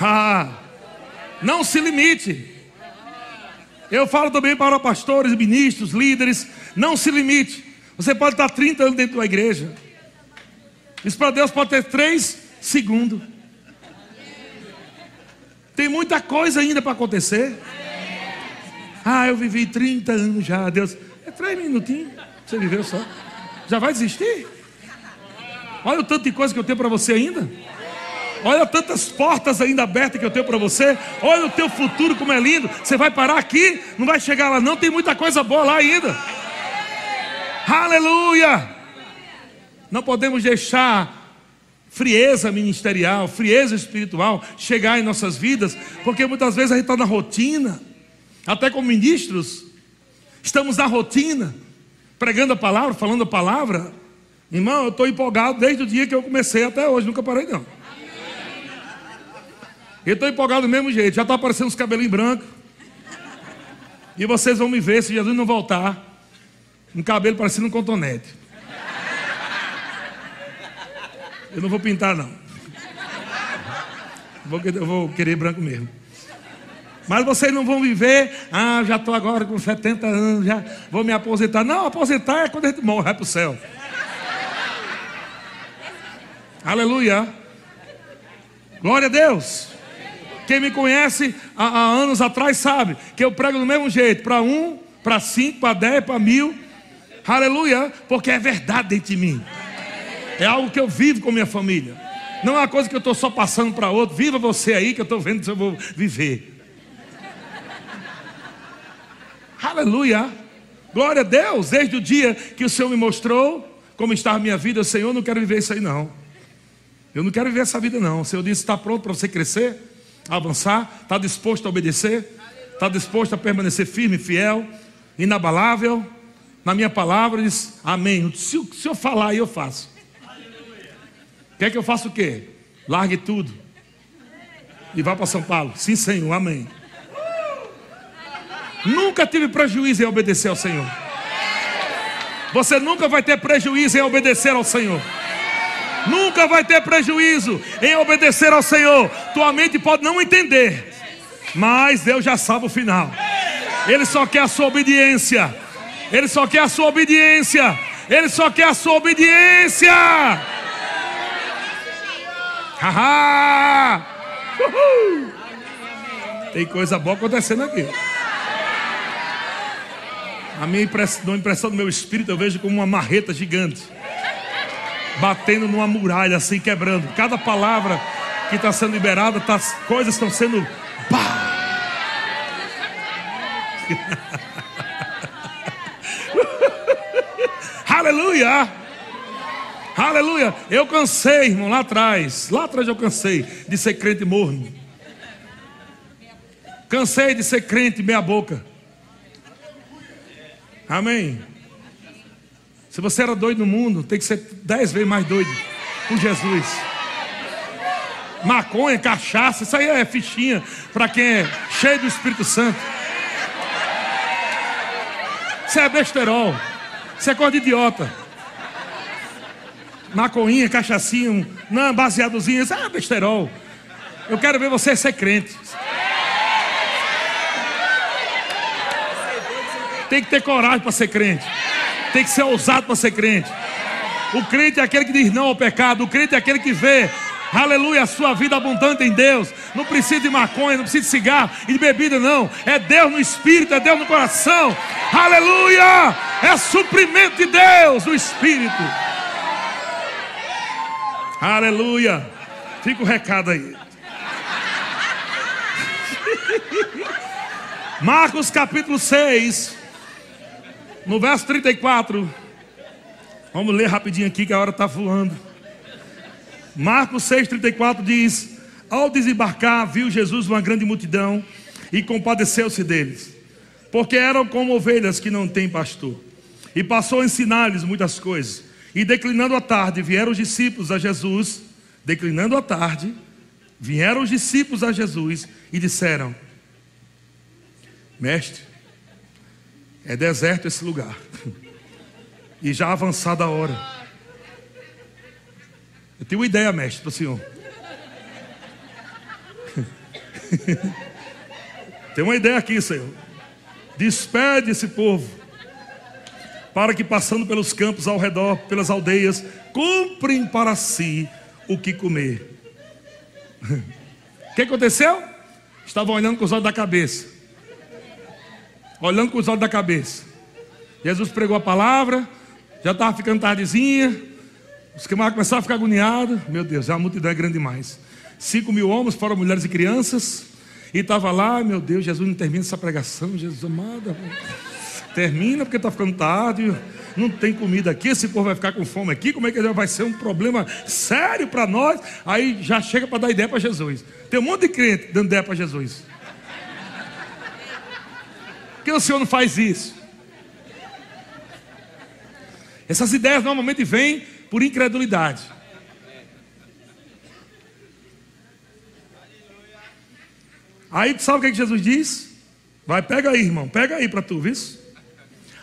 Ah, não se limite. Eu falo também para pastores, ministros, líderes. Não se limite. Você pode estar 30 anos dentro da igreja. Isso para Deus pode ter 3 segundos. Tem muita coisa ainda para acontecer. Ah, eu vivi 30 anos já, Deus. É três minutinhos. Você viveu só. Já vai desistir? Olha o tanto de coisa que eu tenho para você ainda. Olha tantas portas ainda abertas que eu tenho para você. Olha o teu futuro como é lindo. Você vai parar aqui, não vai chegar lá não, tem muita coisa boa lá ainda. Aleluia! Não podemos deixar frieza ministerial, frieza espiritual chegar em nossas vidas, porque muitas vezes a gente está na rotina até como ministros, estamos na rotina, pregando a palavra, falando a palavra. Irmão, eu estou empolgado desde o dia que eu comecei até hoje, nunca parei não. Eu estou empolgado do mesmo jeito, já está aparecendo os cabelinhos brancos. E vocês vão me ver se Jesus não voltar. Um cabelo parecendo um contonete. Eu não vou pintar, não. Eu vou querer branco mesmo. Mas vocês não vão viver, ah, já estou agora com 70 anos, já vou me aposentar. Não, aposentar é quando a gente morre, vai para o céu. Aleluia. Glória a Deus. Quem me conhece há, há, anos atrás sabe que eu prego do mesmo jeito, para um, para cinco, para dez, para mil. Aleluia, porque é verdade dentro de mim. É algo que eu vivo com minha família. Não é uma coisa que eu estou só passando para outro. Viva você aí que eu estou vendo se eu vou viver. Aleluia. Glória a Deus. Desde o dia que o Senhor me mostrou como está a minha vida, Senhor, eu não quero viver isso aí não. Eu não quero viver essa vida não. O Senhor disse: está pronto para você crescer, avançar, está disposto a obedecer, está disposto a permanecer firme, fiel, inabalável. Na minha palavra diz: Amém. Se o Senhor falar, eu faço. Quer que eu faça o quê? Largue tudo e vá para São Paulo. Sim, Senhor. Amém. Nunca tive prejuízo em obedecer ao Senhor. Você nunca vai ter prejuízo em obedecer ao Senhor. Nunca vai ter prejuízo em obedecer ao Senhor. Tua mente pode não entender, mas Deus já sabe o final. Ele só quer a sua obediência. Ele só quer a sua obediência. Ele só quer a sua obediência. Haha! Tem coisa boa acontecendo aqui. A minha impressão, a impressão do meu espírito eu vejo como uma marreta gigante. Batendo numa muralha, assim, quebrando. Cada palavra que está sendo liberada, tá, as coisas estão sendo. Aleluia! Aleluia! Eu cansei, irmão, lá atrás. Lá atrás eu cansei de ser crente morno. Cansei de ser crente meia boca. Amém. Se você era doido no mundo, tem que ser dez vezes mais doido por Jesus. Maconha, cachaça, isso aí é fichinha para quem é cheio do Espírito Santo. Isso é besterol. Isso é coisa de idiota. Maconha, cachacinho, não, baseadozinho, isso é besterol. Eu quero ver você ser crente. Tem que ter coragem para ser crente. Tem que ser ousado para ser crente. O crente é aquele que diz não ao pecado. O crente é aquele que vê, aleluia, a sua vida abundante em Deus. Não precisa de maconha, não precisa de cigarro e de bebida, não. É Deus no espírito, é Deus no coração. Aleluia! É suprimento de Deus no espírito. Aleluia! Fica o recado aí. Marcos capítulo 6, no verso 34. Vamos ler rapidinho aqui que a hora está voando. Marcos 6,34 diz: Ao desembarcar, viu Jesus uma grande multidão e compadeceu-se deles, porque eram como ovelhas que não têm pastor. E passou a ensinar-lhes muitas coisas. E declinando a tarde, vieram os discípulos a Jesus. Declinando a tarde, vieram os discípulos a Jesus e disseram: Mestre, é deserto esse lugar, e já avançada a hora. Eu tenho uma ideia, mestre, para o senhor. Tem uma ideia aqui, Senhor. Despede esse povo, para que passando pelos campos ao redor, pelas aldeias, comprem para si o que comer. O que aconteceu? Estavam olhando com os olhos da cabeça. Olhando com os olhos da cabeça. Jesus pregou a palavra, já estava ficando tardezinha. Os camarões começaram a ficar agoniados. Meu Deus, a multidão é grande demais. Cinco mil homens, fora mulheres e crianças. E estava lá, meu Deus, Jesus não termina essa pregação, Jesus amado. Termina porque está ficando tarde, não tem comida aqui, esse povo vai ficar com fome aqui, como é que vai ser um problema sério para nós? Aí já chega para dar ideia para Jesus. Tem um monte de crente dando ideia para Jesus. Que o Senhor não faz isso? Essas ideias normalmente vêm por incredulidade. Aí sabe o que, é que Jesus diz? Vai, pega aí, irmão, pega aí para tu, viu?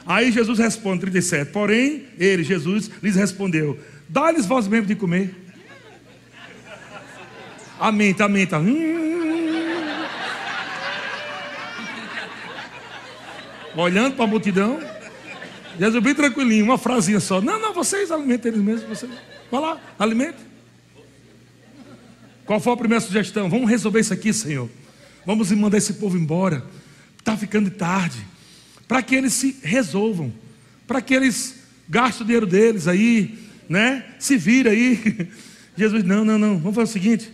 Aí Jesus responde, 37. Porém, ele, Jesus, lhes respondeu: Dá-lhes vós mesmo de comer. Amém, tá, amém, tá. Hum. Olhando para a multidão. Jesus bem tranquilinho, uma frasinha só. Não, não, vocês alimentem eles mesmos. Vocês. Vai lá, alimente. Qual foi a primeira sugestão? Vamos resolver isso aqui, Senhor. Vamos mandar esse povo embora. Está ficando tarde. Para que eles se resolvam. Para que eles gastem o dinheiro deles aí, né? Se vira aí. Jesus, não, não, não. Vamos fazer o seguinte: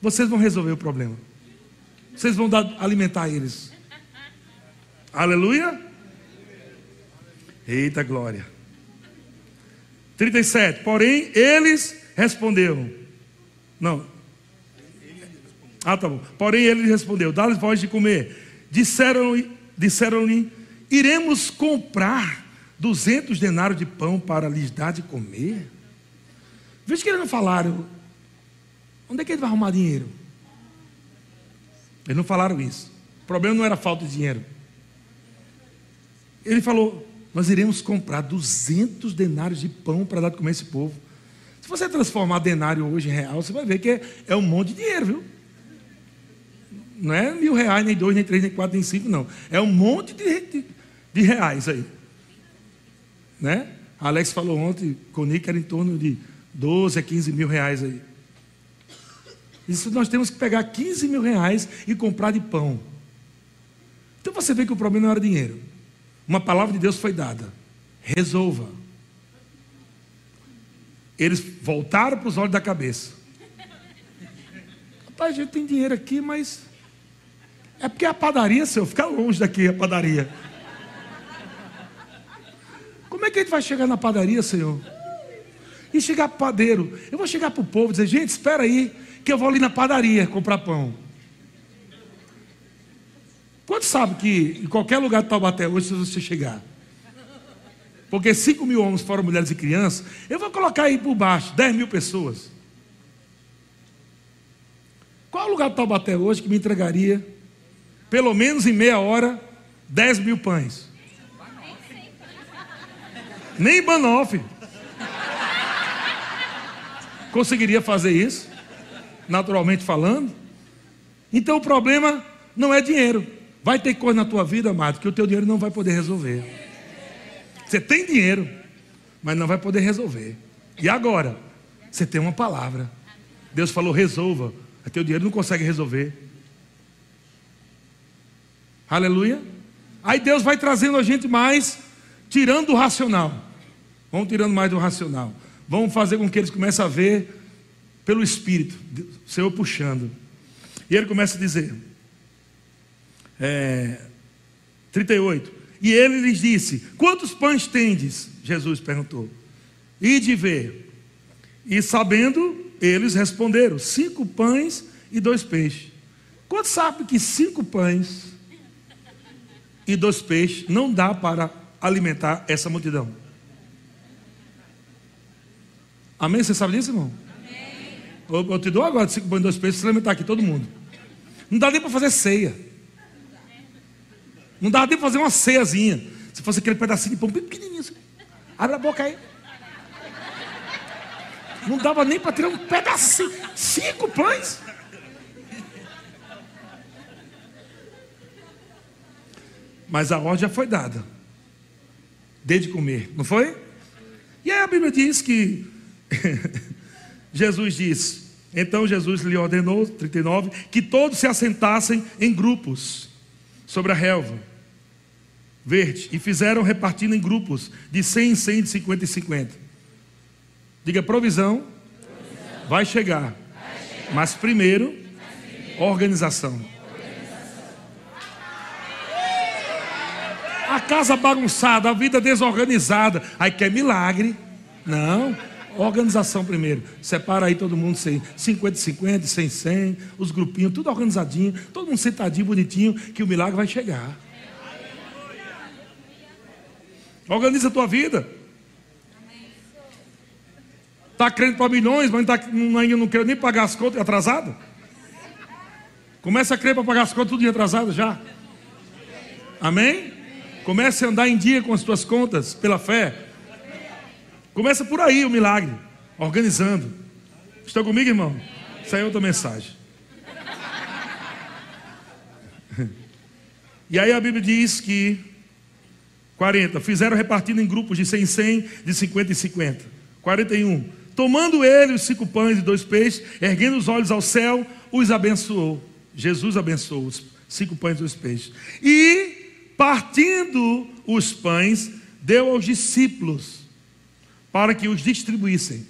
vocês vão resolver o problema. Vocês vão dar, alimentar eles. Aleluia. Eita glória. 37. Porém, eles responderam. Não, ah, tá bom. Porém ele respondeu: Dá-lhes voz de comer. Disseram-lhe, disseram-lhe: Iremos comprar duzentos denários de pão para lhes dar de comer. Veja que eles não falaram. Onde é que ele vai arrumar dinheiro? Eles não falaram isso. O problema não era falta de dinheiro. Ele falou: Nós iremos comprar duzentos denários de pão para dar de comer esse povo. Se você transformar denário hoje em real, você vai ver que é, é um monte de dinheiro, viu? Não é mil reais, nem dois, nem três, nem quatro, nem cinco, não. É um monte de, de, de reais aí. Né? Alex falou ontem, Coni, que era em torno de 12 a 15 mil reais aí. Isso nós temos que pegar 15 mil reais e comprar de pão. Então você vê que o problema não era dinheiro. Uma palavra de Deus foi dada. Resolva. Eles voltaram para os olhos da cabeça. Rapaz, a gente tem dinheiro aqui, mas é porque a padaria, senhor, fica longe daqui a padaria. Como é que a gente vai chegar na padaria, Senhor? E chegar para o padeiro. Eu vou chegar para o povo e dizer, gente, espera aí, que eu vou ali na padaria comprar pão. Quanto sabe que em qualquer lugar de Taubaté hoje, se você chegar, porque 5 mil homens foram mulheres e crianças, eu vou colocar aí por baixo 10 mil pessoas. Qual é o lugar de Taubaté hoje que me entregaria pelo menos em meia hora, 10 mil pães. Nem Banoff conseguiria fazer isso, naturalmente falando. Então o problema não é dinheiro. Vai ter coisa na tua vida, amado, que o teu dinheiro não vai poder resolver. Você tem dinheiro, mas não vai poder resolver. E agora? Você tem uma palavra. Deus falou: resolva. O teu dinheiro não consegue resolver. Aleluia. Aí Deus vai trazendo a gente mais, tirando o racional. Vamos tirando mais do racional. Vamos fazer com que eles comecem a ver pelo Espírito, o Senhor puxando. E ele começa a dizer: é, 38. E ele lhes disse: Quantos pães tendes? Jesus perguntou. E de ver. E sabendo, eles responderam: Cinco pães e dois peixes. Quantos sabem que cinco pães e dois peixes não dá para alimentar essa multidão? Amém? Você sabe disso, irmão? Amém. Eu, eu te dou agora cinco pães e dois peixes para alimentar aqui todo mundo. Não dá nem para fazer ceia. Não dá nem para fazer uma ceiazinha. Se fosse aquele pedacinho de pão bem pequenininho. Assim. Abre a boca aí. Não dava nem para tirar um pedacinho. Cinco pães. Mas a ordem já foi dada. Desde comer, não foi? E aí a Bíblia diz que Jesus diz: então Jesus lhe ordenou, 39, que todos se assentassem em grupos sobre a relva verde e fizeram repartindo em grupos de 100 em 100, de 50 em 50. Diga provisão, provisão. Vai, chegar. vai chegar, mas primeiro, mas primeiro organização. A casa bagunçada, a vida desorganizada, aí quer milagre. Não. Organização primeiro. Separa aí todo mundo, 50, 50, 100, 100, os grupinhos, tudo organizadinho, todo mundo sentadinho, bonitinho, que o milagre vai chegar. Organiza a tua vida. Está crendo para milhões, mas tá, ainda não quer nem pagar as contas atrasado? Começa a crer para pagar as contas tudo atrasado já. Amém? Comece a andar em dia com as tuas contas pela fé. Começa por aí o milagre, organizando. Estão comigo, irmão? Isso aí é outra mensagem. E aí a Bíblia diz que 40, fizeram repartindo em grupos de 100 em 100, de 50 em 50. 41, tomando ele os cinco pães e dois peixes, erguendo os olhos ao céu, os abençoou. Jesus abençoou os cinco pães e dois peixes. E, partindo os pães, deu aos discípulos para que os distribuíssem.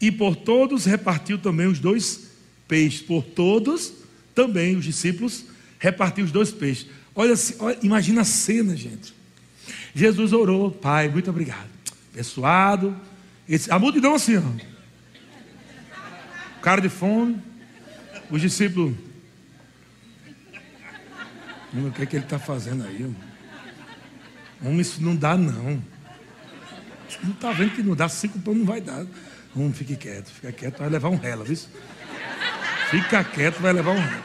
E por todos repartiu também os dois peixes. Por todos também os discípulos repartiu os dois peixes. Olha, olha imagina a cena, gente. Jesus orou, Pai, muito obrigado. Abençoado. A multidão assim, ó. Cara de fome. Os discípulos. O que é que ele está fazendo aí? Homem, isso não dá, não. Não está vendo que não dá cinco pão, não vai dar. Um, fique quieto, fica quieto, vai levar um rela, viu? Fica quieto, vai levar um rela.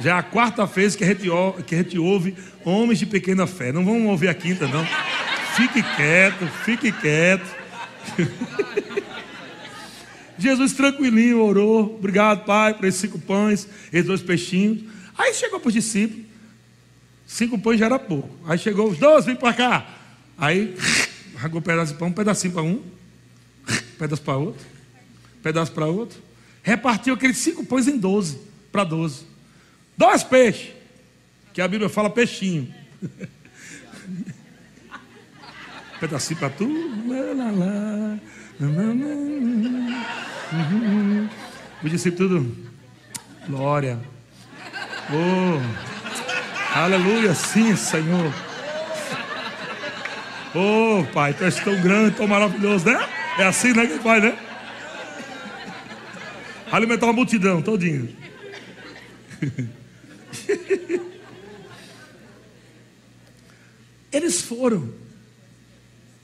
Já é a quarta vez que a, gente, que a gente ouve homens de pequena fé. Não vamos ouvir a quinta, não. Fique quieto, fique quieto. Jesus tranquilinho orou. Obrigado, Pai, por esses cinco pães, esses dois peixinhos. Aí chegou para os discípulos. Cinco pães já era pouco. Aí chegou os dois, vem para cá. Aí Ragou um pedaço de pão, um pedacinho para um, pedaço para outro, pedaço para outro. Repartiu aqueles cinco pães em doze, para doze. Dois peixes, que a Bíblia fala peixinho. pedacinho para tu. O discípulo tudo. Glória. Oh, aleluia, sim, Senhor. Ô oh, pai, tu és tão grande, tão maravilhoso, né? É assim, né, que faz, né? Alimentar uma multidão todinho. Eles foram.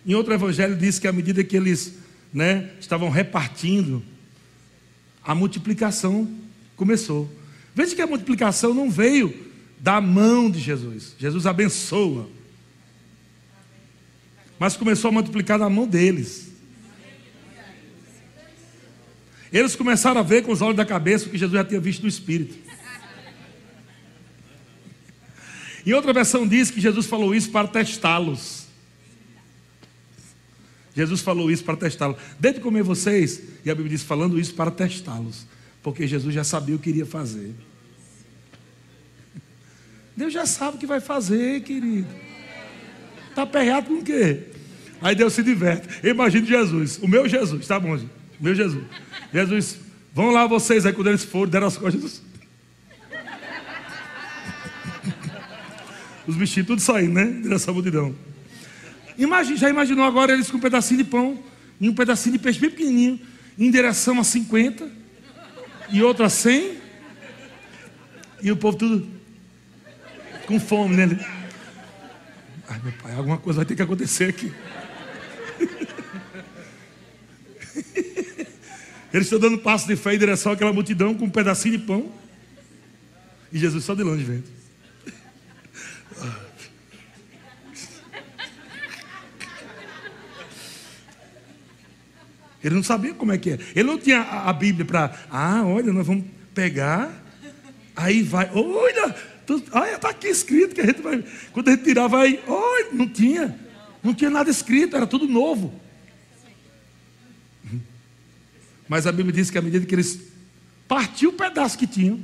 Em outro evangelho diz que à medida que eles né, estavam repartindo, a multiplicação começou. Veja que a multiplicação não veio da mão de Jesus. Jesus abençoa mas começou a multiplicar na mão deles. Eles começaram a ver com os olhos da cabeça o que Jesus já tinha visto no Espírito. Em outra versão diz que Jesus falou isso para testá-los. Jesus falou isso para testá-los. Desde comer vocês, e a Bíblia diz falando isso para testá-los. Porque Jesus já sabia o que iria fazer. Deus já sabe o que vai fazer, querido. Está aperreado com o quê? Aí Deus se diverte. Imagine Jesus, o meu Jesus, tá bom, gente? O meu Jesus. Jesus, vão lá vocês aí quando eles foram, deram as costas. Os bichinhos tudo saindo, né? Dessa multidão. Imagina, já imaginou agora eles com um pedacinho de pão e um pedacinho de peixe bem pequenininho, em direção a 50 e outro a 100? E o povo tudo com fome, né? Ai, meu pai, alguma coisa vai ter que acontecer aqui. Eles estão dando passo de fé em direção àquela multidão com um pedacinho de pão. E Jesus só de longe vendo. Ele não sabia como é que é. Ele não tinha a Bíblia para. Ah, olha, nós vamos pegar. Aí vai. Olha, olha, está aqui escrito que a gente vai. Quando a gente tirar, vai. Olha, não tinha. Não tinha nada escrito, era tudo novo. Mas a Bíblia diz que à medida que eles partiam o pedaço que tinham,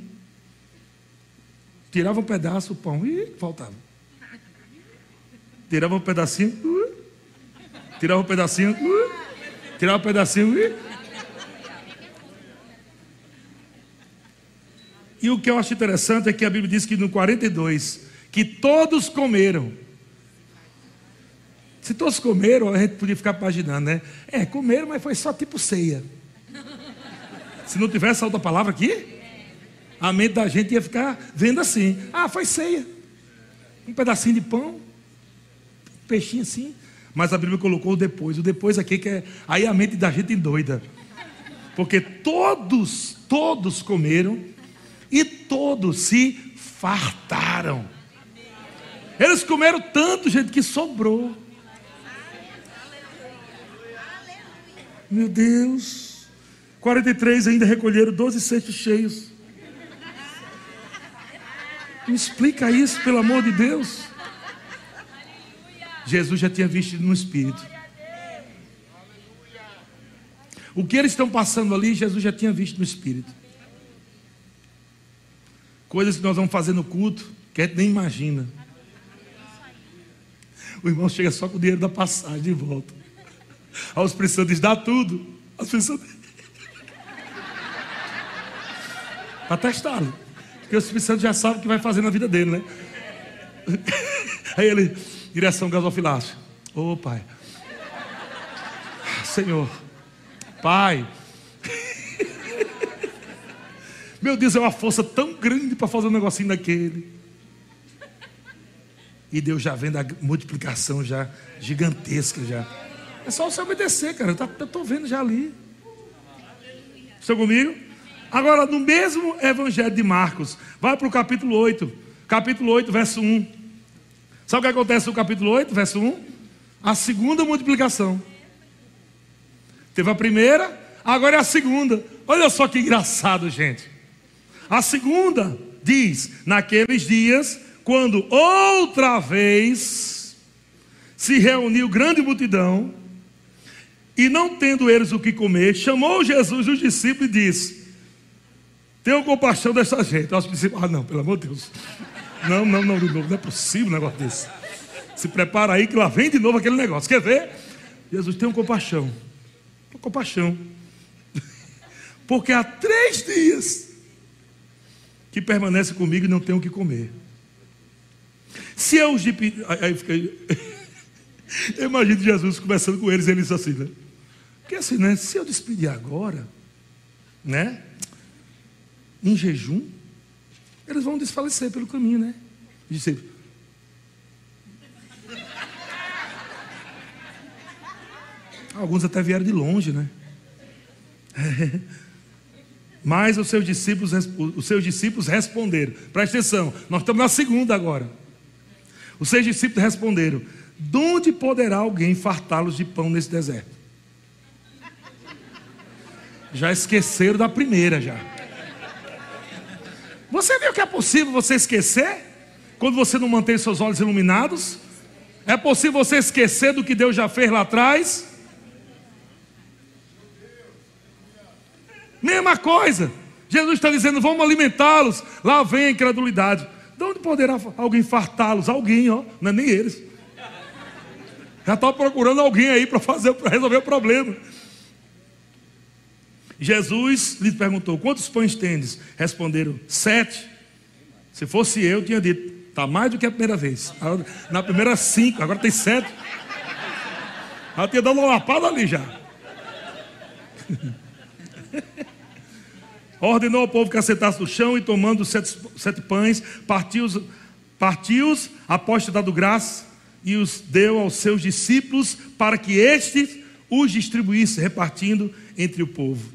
tiravam um pedaço, o pão, e faltava. Tirava um pedacinho, uh, tirava um pedacinho, uh, tirava um pedacinho, e... E o que eu acho interessante é que a Bíblia diz que no 42, que todos comeram. Se todos comeram, a gente podia ficar imaginando, né? É, comeram, mas foi só tipo ceia. Se não tivesse outra palavra aqui, a mente da gente ia ficar vendo assim: ah, foi ceia. Um pedacinho de pão, um peixinho assim. Mas a Bíblia colocou o depois. O depois aqui que é. Aí a mente da gente endoida. Porque todos, todos comeram e todos se fartaram. Eles comeram tanto, gente, que sobrou. Meu Deus. 43 ainda recolheram 12 cestos cheios. Me explica isso, pelo amor de Deus. Jesus já tinha visto no Espírito. O que eles estão passando ali, Jesus já tinha visto no Espírito. Coisas que nós vamos fazer no culto, que a gente nem imagina. O irmão chega só com o dinheiro da passagem de volta. Aos precisando dá tudo. As pessoas Para testá-lo. Porque o Espírito já sabe o que vai fazer na vida dele, né? Aí ele, direção gasofilácio. Ô oh, pai. Senhor. Pai. Meu Deus, é uma força tão grande para fazer um negocinho daquele. E Deus já vendo a multiplicação já gigantesca já. É só você obedecer, cara. Eu estou vendo já ali. Estão comigo? Agora, no mesmo Evangelho de Marcos, vai para o capítulo 8, capítulo 8, verso 1. Sabe o que acontece no capítulo 8, verso 1? A segunda multiplicação. Teve a primeira, agora é a segunda. Olha só que engraçado, gente. A segunda diz: naqueles dias, quando outra vez se reuniu grande multidão, e não tendo eles o que comer, chamou Jesus os discípulos e disse: Tenham compaixão dessa gente. Os discípulos, ah, não, pelo amor de Deus. Não, não, não, novo, não é possível um negócio desse. Se prepara aí que lá vem de novo aquele negócio. Quer ver? Jesus, tenham compaixão. Tenham compaixão. Porque há três dias que permanece comigo e não tem o que comer. Se eu os pedir. Aí fiquei. Eu imagino Jesus conversando com eles, ele disse assim, né? Porque assim, né? Se eu despedir agora, né? em jejum, eles vão desfalecer pelo caminho, né? Disse, Alguns até vieram de longe, né? Mas os seus discípulos, os seus discípulos responderam. Presta atenção, nós estamos na segunda agora. Os seus discípulos responderam: De onde poderá alguém fartá-los de pão nesse deserto? Já esqueceram da primeira já. Você viu que é possível você esquecer? Quando você não mantém seus olhos iluminados? É possível você esquecer do que Deus já fez lá atrás? Mesma coisa. Jesus está dizendo: vamos alimentá-los. Lá vem a incredulidade. De onde poderá alguém fartá-los? Alguém, ó, não é nem eles. Já está procurando alguém aí para fazer, para resolver o problema. Jesus lhe perguntou: Quantos pães tendes? Responderam: Sete. Se fosse eu, tinha dito: Está mais do que a primeira vez. Na primeira, cinco, agora tem sete. Ela tinha dado uma lapada ali já. Ordenou ao povo que assentasse no chão e tomando sete, sete pães, partiu-os, partiu após ter dado graça, e os deu aos seus discípulos para que estes os distribuísse, repartindo entre o povo.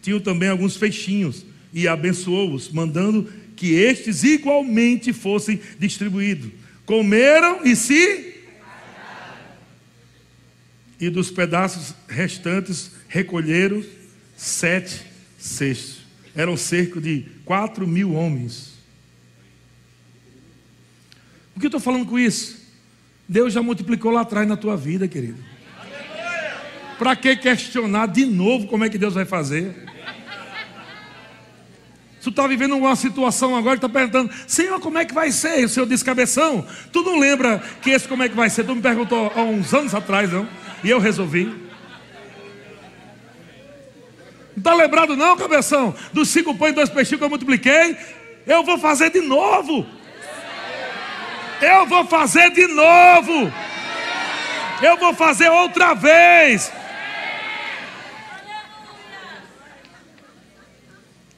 Tinham também alguns feixinhos e abençoou-os, mandando que estes igualmente fossem distribuídos. Comeram e se. E dos pedaços restantes recolheram sete cestos. Eram cerca de quatro mil homens. O que eu estou falando com isso? Deus já multiplicou lá atrás na tua vida, querido. Para que questionar de novo como é que Deus vai fazer? Tu está vivendo uma situação agora e está perguntando, Senhor, como é que vai ser? o Senhor disse, cabeção, tu não lembra que esse como é que vai ser? Tu me perguntou há uns anos atrás, não? E eu resolvi. Não está lembrado não, cabeção? Dos cinco pães e dois peixinhos que eu multipliquei? Eu vou fazer de novo. Eu vou fazer de novo. Eu vou fazer outra vez.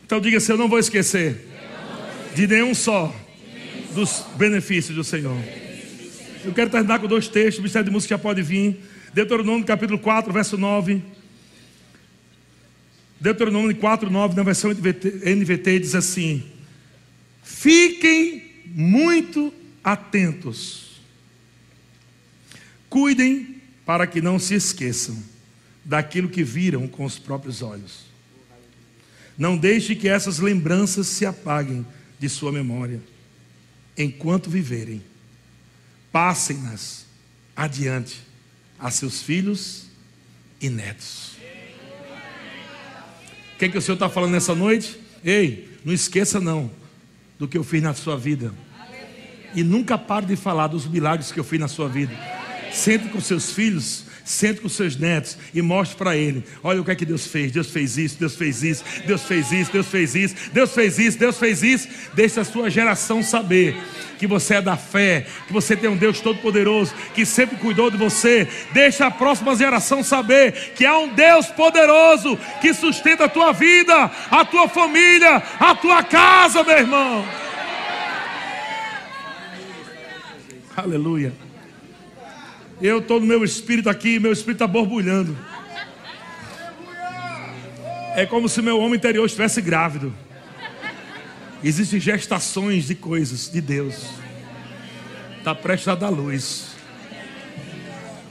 Então diga assim: Eu não vou esquecer de nenhum só dos benefícios do Senhor. Eu quero terminar com dois textos, o Ministério de Música já pode vir. Deuteronômio capítulo 4, verso 9. Deuteronômio 4, 9, na versão NVT, diz assim: Fiquem muito atentos, cuidem para que não se esqueçam daquilo que viram com os próprios olhos não deixe que essas lembranças se apaguem de sua memória. Enquanto viverem, passem-nas adiante a seus filhos e netos. O que, é que o Senhor está falando nessa noite? Ei, não esqueça não do que eu fiz na sua vida. E nunca pare de falar dos milagres que eu fiz na sua vida. Sente com seus filhos Sente com seus netos e mostre para ele: olha o que é que Deus fez. Deus fez isso, Deus fez isso, Deus fez isso, Deus fez isso, Deus fez isso, Deus fez isso. Deixe a sua geração saber que você é da fé, que você tem um Deus todo-poderoso, que sempre cuidou de você. Deixa a próxima geração saber que há um Deus poderoso que sustenta a tua vida, a tua família, a tua casa, meu irmão. Aleluia. Eu estou no meu espírito aqui, meu espírito está borbulhando. É como se meu homem interior estivesse grávido. Existem gestações de coisas de Deus. Está prestes a dar luz.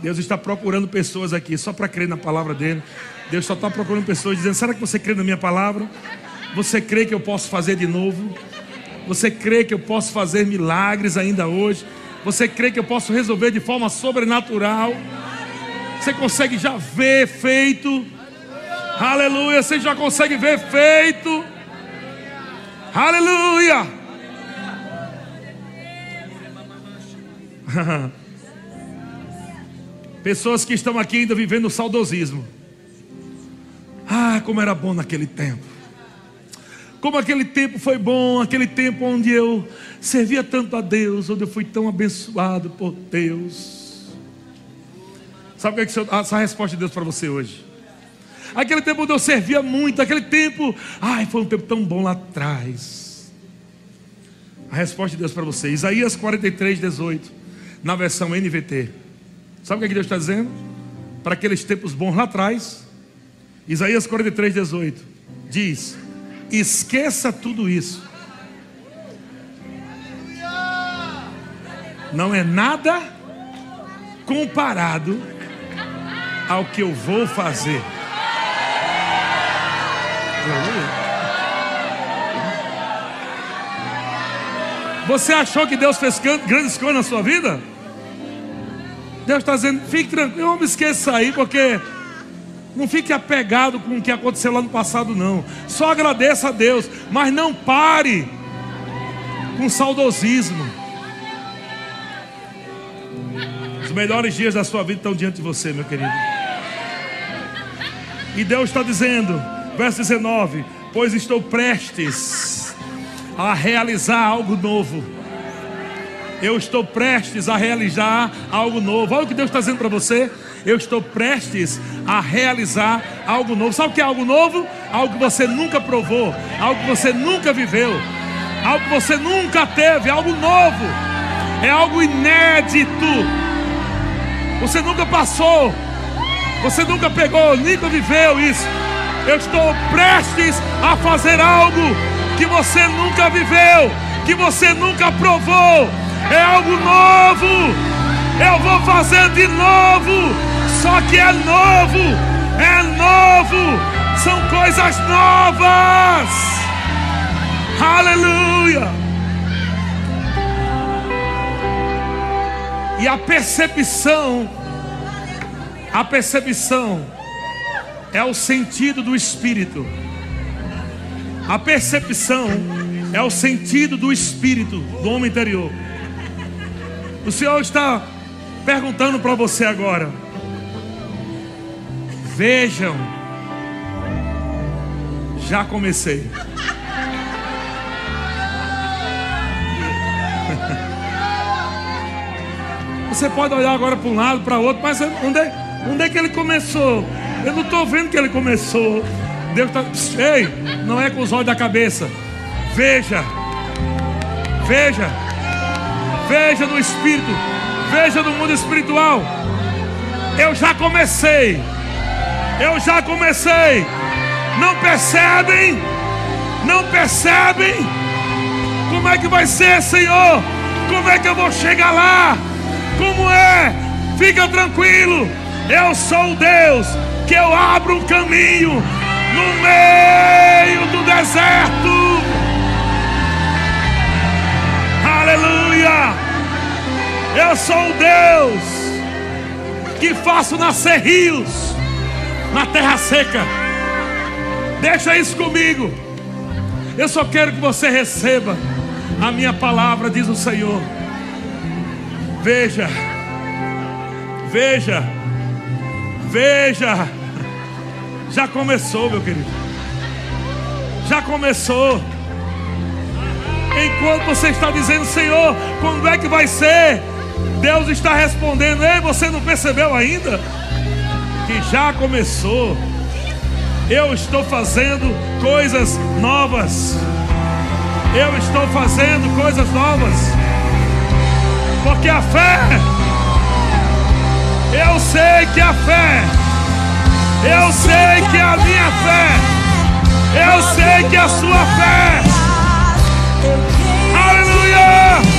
Deus está procurando pessoas aqui só para crer na palavra dele. Deus só está procurando pessoas dizendo: será que você crê na minha palavra? Você crê que eu posso fazer de novo? Você crê que eu posso fazer milagres ainda hoje? Você crê que eu posso resolver de forma sobrenatural? Você consegue já ver feito? Aleluia. Você já consegue ver feito? Aleluia. Pessoas que estão aqui ainda vivendo o saudosismo. Ah, como era bom naquele tempo. Como aquele tempo foi bom, aquele tempo onde eu servia tanto a Deus, onde eu fui tão abençoado por Deus. Sabe o que é que essa resposta de Deus para você hoje? Aquele tempo onde eu servia muito, aquele tempo, ai, foi um tempo tão bom lá atrás. A resposta de Deus para você, Isaías 43, 18, na versão NVT. Sabe o que, é que Deus está dizendo? Para aqueles tempos bons lá atrás, Isaías 43, 18, diz: Esqueça tudo isso. Não é nada comparado ao que eu vou fazer. Você achou que Deus fez grandes coisas na sua vida? Deus está dizendo, fique tranquilo, não me esqueça aí, porque não fique apegado com o que aconteceu lá no passado, não. Só agradeça a Deus, mas não pare com saudosismo. Os melhores dias da sua vida estão diante de você, meu querido. E Deus está dizendo, verso 19: Pois estou prestes a realizar algo novo. Eu estou prestes a realizar algo novo. Olha o que Deus está dizendo para você. Eu estou prestes a realizar algo novo. Sabe o que é algo novo? Algo que você nunca provou, algo que você nunca viveu, algo que você nunca teve, algo novo. É algo inédito. Você nunca passou, você nunca pegou, nunca viveu isso. Eu estou prestes a fazer algo que você nunca viveu, que você nunca provou. É algo novo. Eu vou fazer de novo. Só que é novo. É novo. São coisas novas. Aleluia. E a percepção, a percepção é o sentido do espírito. A percepção é o sentido do espírito do homem interior. O Senhor está perguntando para você agora. Vejam, já comecei. Você pode olhar agora para um lado, para outro, mas onde é, onde é que ele começou? Eu não estou vendo que ele começou. Deus está. Ei, não é com os olhos da cabeça. Veja, veja, veja no espírito, veja no mundo espiritual. Eu já comecei, eu já comecei. Não percebem? Não percebem? Como é que vai ser, Senhor? Como é que eu vou chegar lá? Como é? Fica tranquilo. Eu sou Deus que eu abro um caminho no meio do deserto. Aleluia! Eu sou o Deus que faço nascer rios na terra seca. Deixa isso comigo. Eu só quero que você receba a minha palavra, diz o Senhor. Veja, veja, veja. Já começou, meu querido. Já começou. Enquanto você está dizendo, Senhor, quando é que vai ser? Deus está respondendo: Ei, você não percebeu ainda? Que já começou. Eu estou fazendo coisas novas. Eu estou fazendo coisas novas. Porque a fé, eu sei que a fé, eu sei que a minha fé, eu sei que a sua fé. Aleluia!